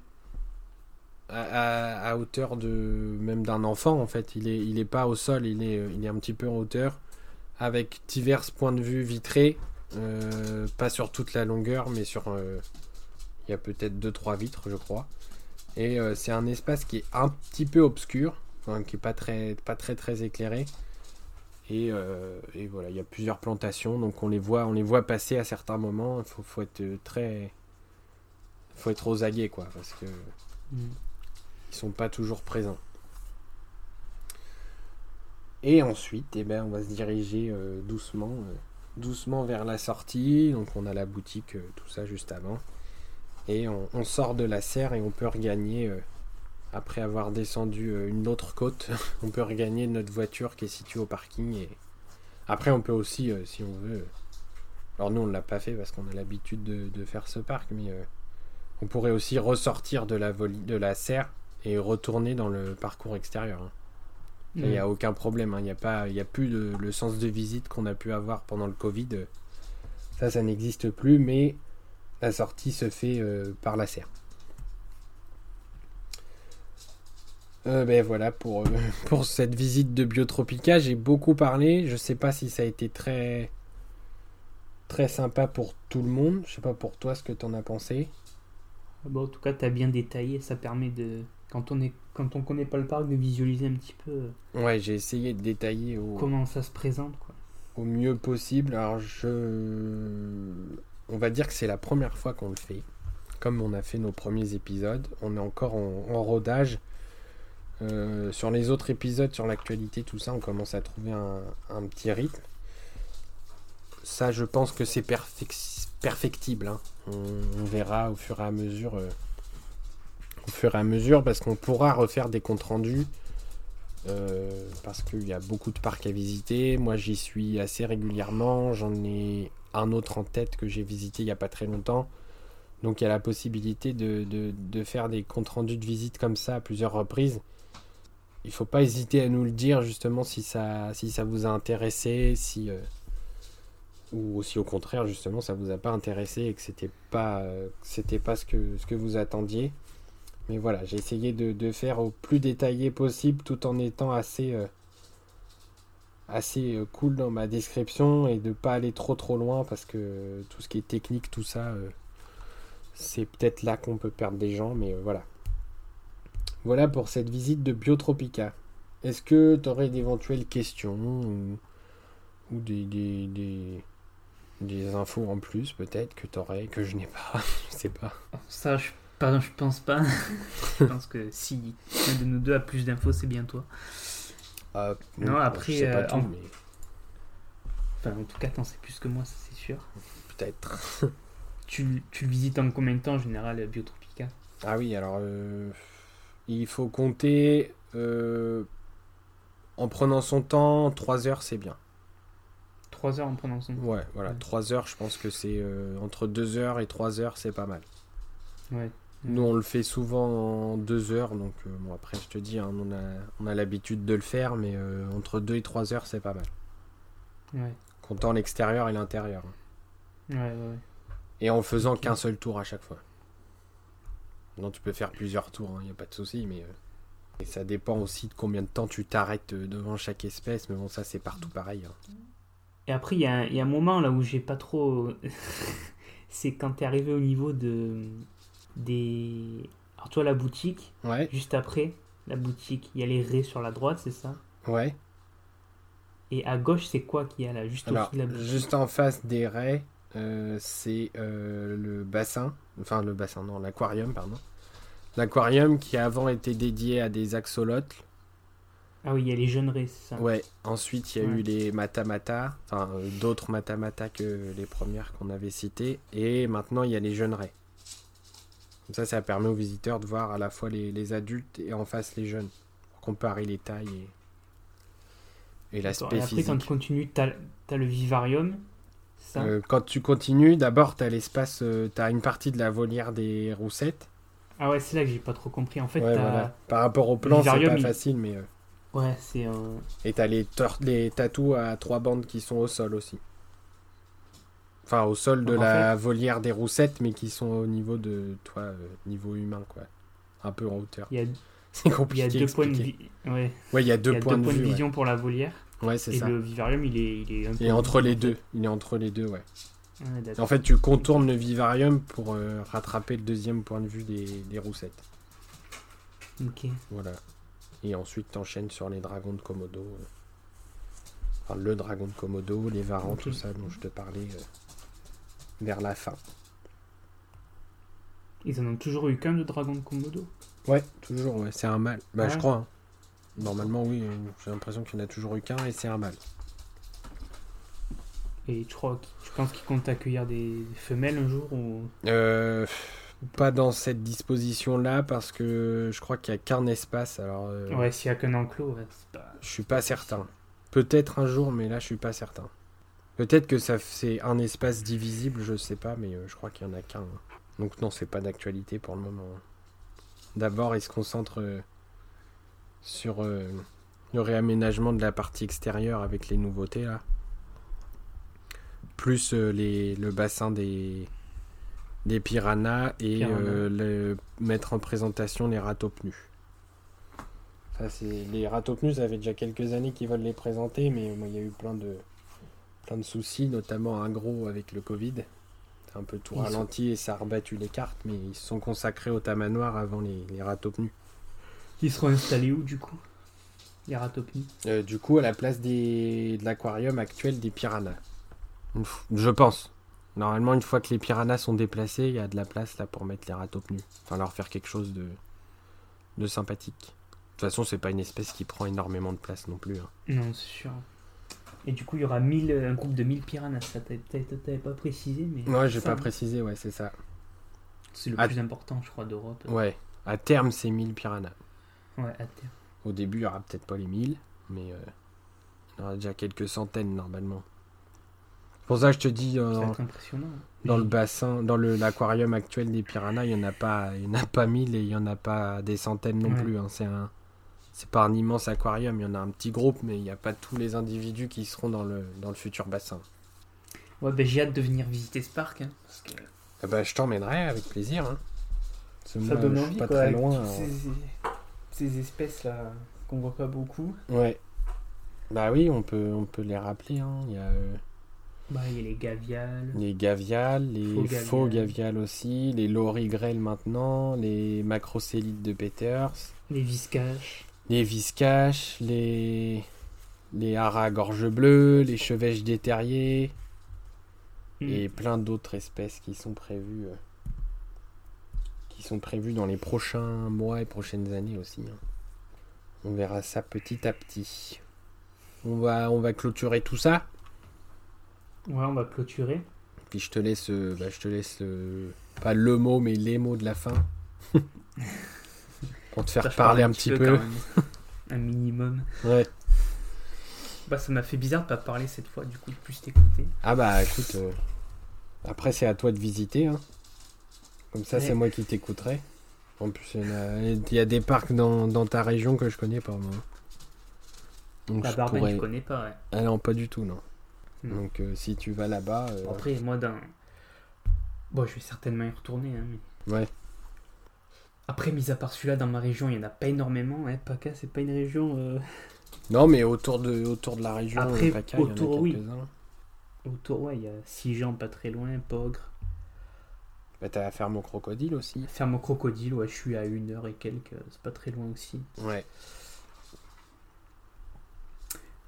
à, hauteur de même d'un enfant en fait. Il est il est pas au sol, il est il est un petit peu en hauteur avec divers points de vue vitrés, pas sur toute la longueur, mais sur il y a peut-être 2-3 vitres, je crois. Et c'est un espace qui est un petit peu obscur, qui est pas très pas très très éclairé. Euh, et, voilà, il y a plusieurs plantations, donc on les voit, on les voit passer à certains moments. Il faut, faut, être très, faut être aux aguets quoi, parce que mm. ils sont pas toujours présents. Et ensuite, eh ben, on va se diriger euh, doucement, euh, doucement vers la sortie. Donc on a la boutique, tout ça juste avant, et on, on, sort de la serre et on peut regagner après avoir descendu euh, une autre côte, on peut regagner notre voiture qui est située au parking. Et après, on peut aussi, euh, si on veut. Alors nous, on ne l'a pas fait parce qu'on a l'habitude de, faire ce parc, mais euh, on pourrait aussi ressortir de la, de la serre et retourner dans le parcours extérieur. Hein. Il n'y a aucun problème. Hein. Il n'y a, pas, a plus le sens de visite qu'on a pu avoir pendant le Covid. Ça, ça n'existe plus, mais la sortie se fait par la serre. Euh, ben voilà pour, euh, pour cette visite de Biotropica. J'ai beaucoup parlé. Je sais pas si ça a été très très sympa pour tout le monde. Je sais pas pour toi ce que tu en as pensé. Bon, en tout cas, tu as bien détaillé. Ça permet de quand on est quand on connaît pas le parc de visualiser un petit peu. Euh, ouais, j'ai essayé de détailler comment ça se présente quoi. Au mieux possible. Alors je on va dire que c'est la première fois qu'on le fait. Comme on a fait nos premiers épisodes, on est encore en rodage. Euh, sur les autres épisodes, sur l'actualité, tout ça, on commence à trouver un, petit rythme. Ça, je pense que c'est perfectible. Hein. On, verra au fur et à mesure. Euh, au fur et à mesure, parce qu'on pourra refaire des comptes rendus. Euh, parce qu'il y a beaucoup de parcs à visiter. Moi, j'y suis assez régulièrement. J'en ai un autre en tête que j'ai visité il n'y a pas très longtemps. Donc, il y a la possibilité de, de faire des comptes rendus de visite comme ça à plusieurs reprises il faut pas hésiter à nous le dire justement si ça, si ça vous a intéressé, si euh, ou si au contraire justement ça vous a pas intéressé et que c'était pas c'était pas ce que ce que vous attendiez. Mais voilà, j'ai essayé de, faire au plus détaillé possible tout en étant assez euh, assez cool dans ma description et de pas aller trop trop loin parce que tout ce qui est technique tout ça c'est peut-être là qu'on peut perdre des gens mais voilà voilà pour cette visite de Biotropica. Est-ce que tu aurais d'éventuelles questions ou, des, des, infos en plus peut-être que tu aurais, que je n'ai pas? Je sais pas. Ça, je, pardon, je pense pas. je pense que si l'un de nous deux a plus d'infos, c'est bien toi. Ah, non, après. Je sais pas euh, tout, en... mais... Enfin, en tout cas, t'en sais plus que moi, ça c'est sûr. Peut-être. tu, tu le visites en combien de temps en général, Biotropica? Ah oui, alors. Euh, il faut compter euh, en prenant son temps, 3 heures c'est bien. 3 heures en prenant son temps Ouais, voilà, 3 heures je pense que c'est euh, entre 2 heures et 3 heures c'est pas mal. Ouais. Nous on le fait souvent en 2 heures, donc euh, bon après je te dis, hein, on a, on a l'habitude de le faire, mais entre 2 et 3 heures c'est pas mal. Ouais. Comptant l'extérieur et l'intérieur. Ouais, ouais, Et en faisant qu'un seul tour à chaque fois. Non, tu peux faire plusieurs tours, il hein, n'y a pas de souci, mais euh, et ça dépend aussi de combien de temps tu t'arrêtes euh, devant chaque espèce, mais bon, ça c'est partout pareil. Hein. Et après, il y, a, un moment là où j'ai pas trop. c'est quand tu es arrivé au niveau de. Des. Alors, toi, la boutique, ouais. juste après, la boutique, il y a les raies sur la droite, c'est ça? Ouais. Et à gauche, c'est quoi qu'il y a là Juste de la Juste en face des raies, euh, c'est le bassin enfin le bassin, non, l'aquarium, pardon. L'aquarium qui avant était dédié à des axolotls. Ah oui, il y a les jeunes raies, c'est ça? Ouais, ensuite il y a eu les matamata, enfin euh, d'autres matamata que les premières qu'on avait citées, et maintenant il y a les jeunes raies. Comme ça, ça permet aux visiteurs de voir à la fois les, adultes et en face les jeunes, pour comparer les tailles et, et l'aspect physique. Après, quand tu continues, tu as, le vivarium, euh, quand tu continues, d'abord, tu as l'espace, euh, tu as une partie de la volière des roussettes. Ah ouais, c'est là que j'ai pas trop compris. En fait, par rapport au plan, c'est pas facile, mais. Euh, ouais, c'est. Et tu as les, les tatous à trois bandes qui sont au sol aussi. Enfin, au sol de en la volière des roussettes, mais qui sont au niveau de toi, euh, niveau humain, quoi. Un peu en hauteur. A, C'est il y compliqué. a deux points de, vi- ouais. Ouais, il y a deux y a points deux de points de vue. ouais. vision pour la volière. Ouais, c'est Et ça. le vivarium, il est, il est un peu Il est en entre les deux. Il est entre les deux, ouais. Ouais, d'accord. En fait, tu contournes le vivarium pour euh, rattraper le deuxième point de vue des, des roussettes. Ok. Voilà. Et ensuite, t'enchaînes sur les dragons de Komodo. euh. Enfin, le dragon de Komodo, les varans, tout ça dont je te parlais euh, vers la fin. Ils en ont toujours eu qu'un de dragon de Komodo? Ouais, toujours, ouais. C'est un mâle. Bah, je Ouais. crois. hein. Normalement, oui. J'ai l'impression qu'il n'y en a toujours eu qu'un et c'est un mâle. Et tu crois, tu penses qu'ils comptent accueillir des femelles un jour ou... Euh, pas? dans cette disposition-là parce que je crois qu'il n'y a qu'un espace. Alors, euh, Ouais, s'il y a qu'un enclos, ouais, pas... je suis pas certain. Peut-être un jour, mais là, je suis pas certain. Peut-être que ça c'est un espace divisible, je sais pas, mais euh, je crois qu'il y en a qu'un. hein. Donc non, c'est pas d'actualité pour le moment. D'abord, il se concentre euh, sur euh, le réaménagement de la partie extérieure avec les nouveautés là. Plus les, le bassin des, des piranhas et euh, le, mettre en présentation les ratopnus. Ça, c'est les ratopnus, ça fait déjà quelques années qu'ils veulent les présenter, mais il y a eu plein de, plein de soucis, notamment un gros avec le Covid. C'est un peu tout Ils sont- ralenti et ça a rebattu les cartes, mais ils se sont consacrés au tamanoir avant les, les ratopnus. Ils seront installés où, du coup Les ratopnies Euh, du coup, à la place des, de l'aquarium actuel des piranhas. Je pense. Normalement, une fois que les piranhas sont déplacés, il y a de la place là pour mettre les ratopnus. Enfin, leur faire quelque chose de, de sympathique. De toute façon, c'est pas une espèce qui prend énormément de place non plus. hein. Non, c'est sûr. Et du coup, il y aura 1000, un groupe de 1000 piranhas. Ça, t'avais pas précisé, mais... Ouais, j'ai pas précisé, ouais, c'est ça. C'est le plus important, je crois, d'Europe. Ouais, à terme, c'est 1000 piranhas. Ouais, à terme. Au début, il y aura peut-être pas les 1000, mais euh, il y en aura déjà quelques centaines normalement. C'est pour ça que je te dis, euh, Ça impressionnant. dans le bassin, dans l'aquarium actuel des piranhas, il n'y en a pas, il y en a pas 1000 et il y en a pas des centaines non Ouais. plus. hein. C'est un, c'est pas un immense aquarium. Il y en a un petit groupe, mais il n'y a pas tous les individus qui seront dans le, dans le futur bassin. Ouais, ben j'ai hâte de venir visiter ce parc. hein, parce que Ah bah, je t'emmènerai avec plaisir. hein. Ça moi, donne envie, pas quoi. très loin. alors- ces, ces espèces-là qu'on voit pas beaucoup. Ouais. Bah oui, on peut, on peut les rappeler. hein. Il y a euh, Bah, il y a les gaviales. les gaviales, les Faux faux gaviales. aussi, les lorigrelles maintenant, les macrocélides de Peters, Les viscaches. Les viscaches, les les haras à gorge bleue, les chevêches des terriers Hmm. et plein d'autres espèces qui sont prévues euh, qui sont prévues dans les prochains mois et prochaines années aussi. hein. On verra ça petit à petit. On va on va clôturer tout ça. Ouais, on va clôturer. Puis je te laisse, euh, bah, je te laisse euh, pas le mot, mais les mots de la fin. Pour te faire Ça, parler parle un petit peu. un minimum. Ouais. Bah, ça m'a fait bizarre de pas parler cette fois, du coup, de plus t'écouter. Ah bah écoute, euh, après c'est à toi de visiter. hein. Comme ça, Ouais. c'est moi qui t'écouterai. En plus, il y, a, il y a des parcs dans, dans ta région que je connais pas moi. Donc La je Barbenne, pourrais- je connais pas, ouais. Ah non, pas du tout, non. Non. Donc euh, si tu vas là-bas, euh, Après, moi, dans. Bon, je vais certainement y retourner, hein, mais. ouais. Après, mis à part celui-là, dans ma région, il y en a pas énormément. Hein. PACA, c'est pas une région. euh, Non, mais autour de, autour de la région, Après, euh, PACA, il y en a autour, oui. quelques-uns. Autour, ouais, il y a Sijan pas très loin, Pogre. Bah, t'as la ferme au crocodile aussi. Ferme au crocodile, ouais, je suis à une heure et quelques, c'est pas très loin aussi. Ouais.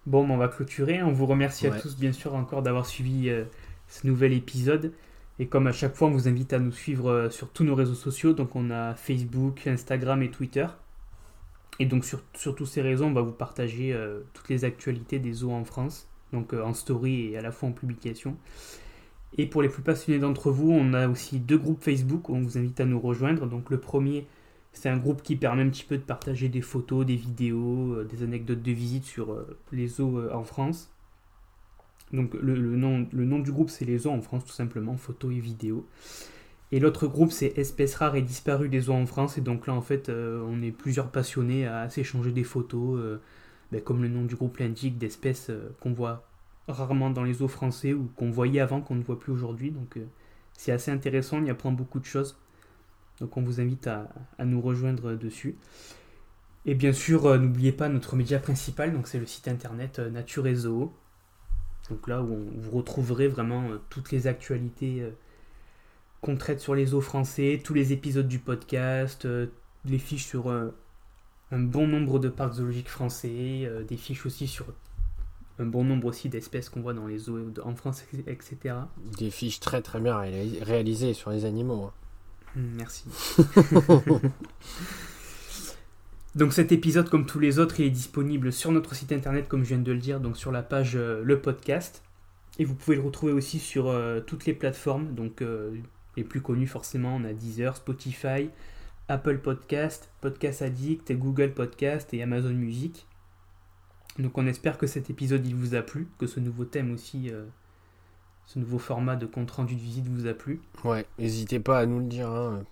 Bon, ben, on va clôturer. On vous remercie à tous, bien sûr, encore d'avoir suivi euh, ce nouvel épisode. Et comme à chaque fois, on vous invite à nous suivre euh, sur tous nos réseaux sociaux. Donc, on a Facebook, Instagram et Twitter. Et donc, sur, sur tous ces réseaux, on va vous partager euh, toutes les actualités des zoos en France. Donc, euh, en story et à la fois en publication. Et pour les plus passionnés d'entre vous, on a aussi deux groupes Facebook où on vous invite à nous rejoindre. Donc, le premier, c'est un groupe qui permet un petit peu de partager des photos, des vidéos, des anecdotes de visite sur les zoos en France. Donc le, nom, du groupe c'est les zoos en France tout simplement, photos et vidéos. Et l'autre groupe c'est Espèces rares et disparues des zoos en France. Et donc là en fait euh, on est plusieurs passionnés à s'échanger des photos, euh, ben, comme le nom du groupe l'indique, d'espèces euh, qu'on voit rarement dans les zoos français ou qu'on voyait avant qu'on ne voit plus aujourd'hui. Donc c'est assez intéressant, on y apprend beaucoup de choses. Donc on vous invite à, nous rejoindre dessus. Et bien sûr, n'oubliez pas notre média principal, donc c'est le site internet Nature et Zoo. Donc là où vous retrouverez vraiment toutes les actualités qu'on traite sur les eaux français, tous les épisodes du podcast, les fiches sur un bon nombre de parcs zoologiques français, euh, des fiches aussi sur un bon nombre aussi d'espèces qu'on voit dans les zoos en France, etc. Des fiches très très bien réalisées sur les animaux. Hein. Merci. donc cet épisode, comme tous les autres, il est disponible sur notre site internet, comme je viens de le dire, donc sur la page euh, Le Podcast. Et vous pouvez le retrouver aussi sur euh, toutes les plateformes, donc les plus connues forcément, on a Deezer, Spotify, Apple Podcast, Podcast Addict, Google Podcast et Amazon Music. Donc on espère que cet épisode il vous a plu, que ce nouveau thème aussi, euh, ce nouveau format de compte rendu de visite vous a plu. Ouais, n'hésitez pas à nous le dire hein,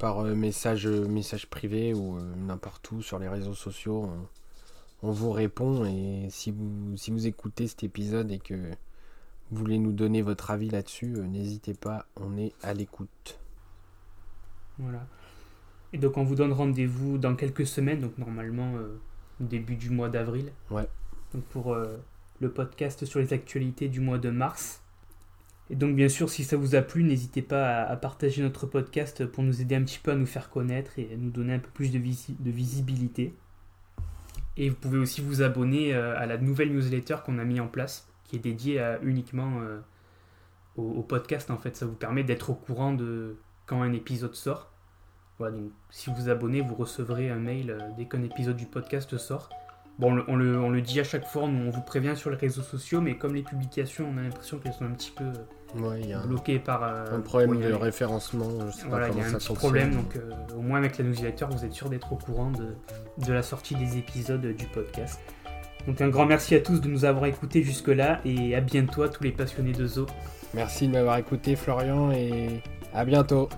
par euh, message, euh, message privé ou n'importe où sur les réseaux sociaux. On, on, vous répond et si vous, si vous écoutez cet épisode et que vous voulez nous donner votre avis là-dessus, n'hésitez pas, on est à l'écoute. Voilà. Et donc on vous donne rendez-vous dans quelques semaines, donc normalement euh, début du mois d'avril. Ouais. Donc pour euh, le podcast sur les actualités du mois de mars. Et donc bien sûr, si ça vous a plu, n'hésitez pas à, partager notre podcast pour nous aider un petit peu à nous faire connaître et nous donner un peu plus de, visibilité. Et vous pouvez aussi vous abonner euh, à la nouvelle newsletter qu'on a mis en place, qui est dédiée uniquement au, au, podcast. En fait, ça vous permet d'être au courant de quand un épisode sort donc si vous abonnez, vous recevrez un mail euh, dès qu'un épisode du podcast sort. Bon, on le, on le, dit à chaque fois, on vous prévient sur les réseaux sociaux, mais comme les publications, on a l'impression qu'elles sont un petit peu euh, bloquées par... Euh, un problème de référencement, voilà, il y a un petit problème, donc au moins avec la newsletter, vous êtes sûr d'être au courant de, de la sortie des épisodes du podcast. Donc un grand merci à tous de nous avoir écoutés jusque-là, et à bientôt à tous les passionnés de zoo. Merci de m'avoir écouté Florian, et à bientôt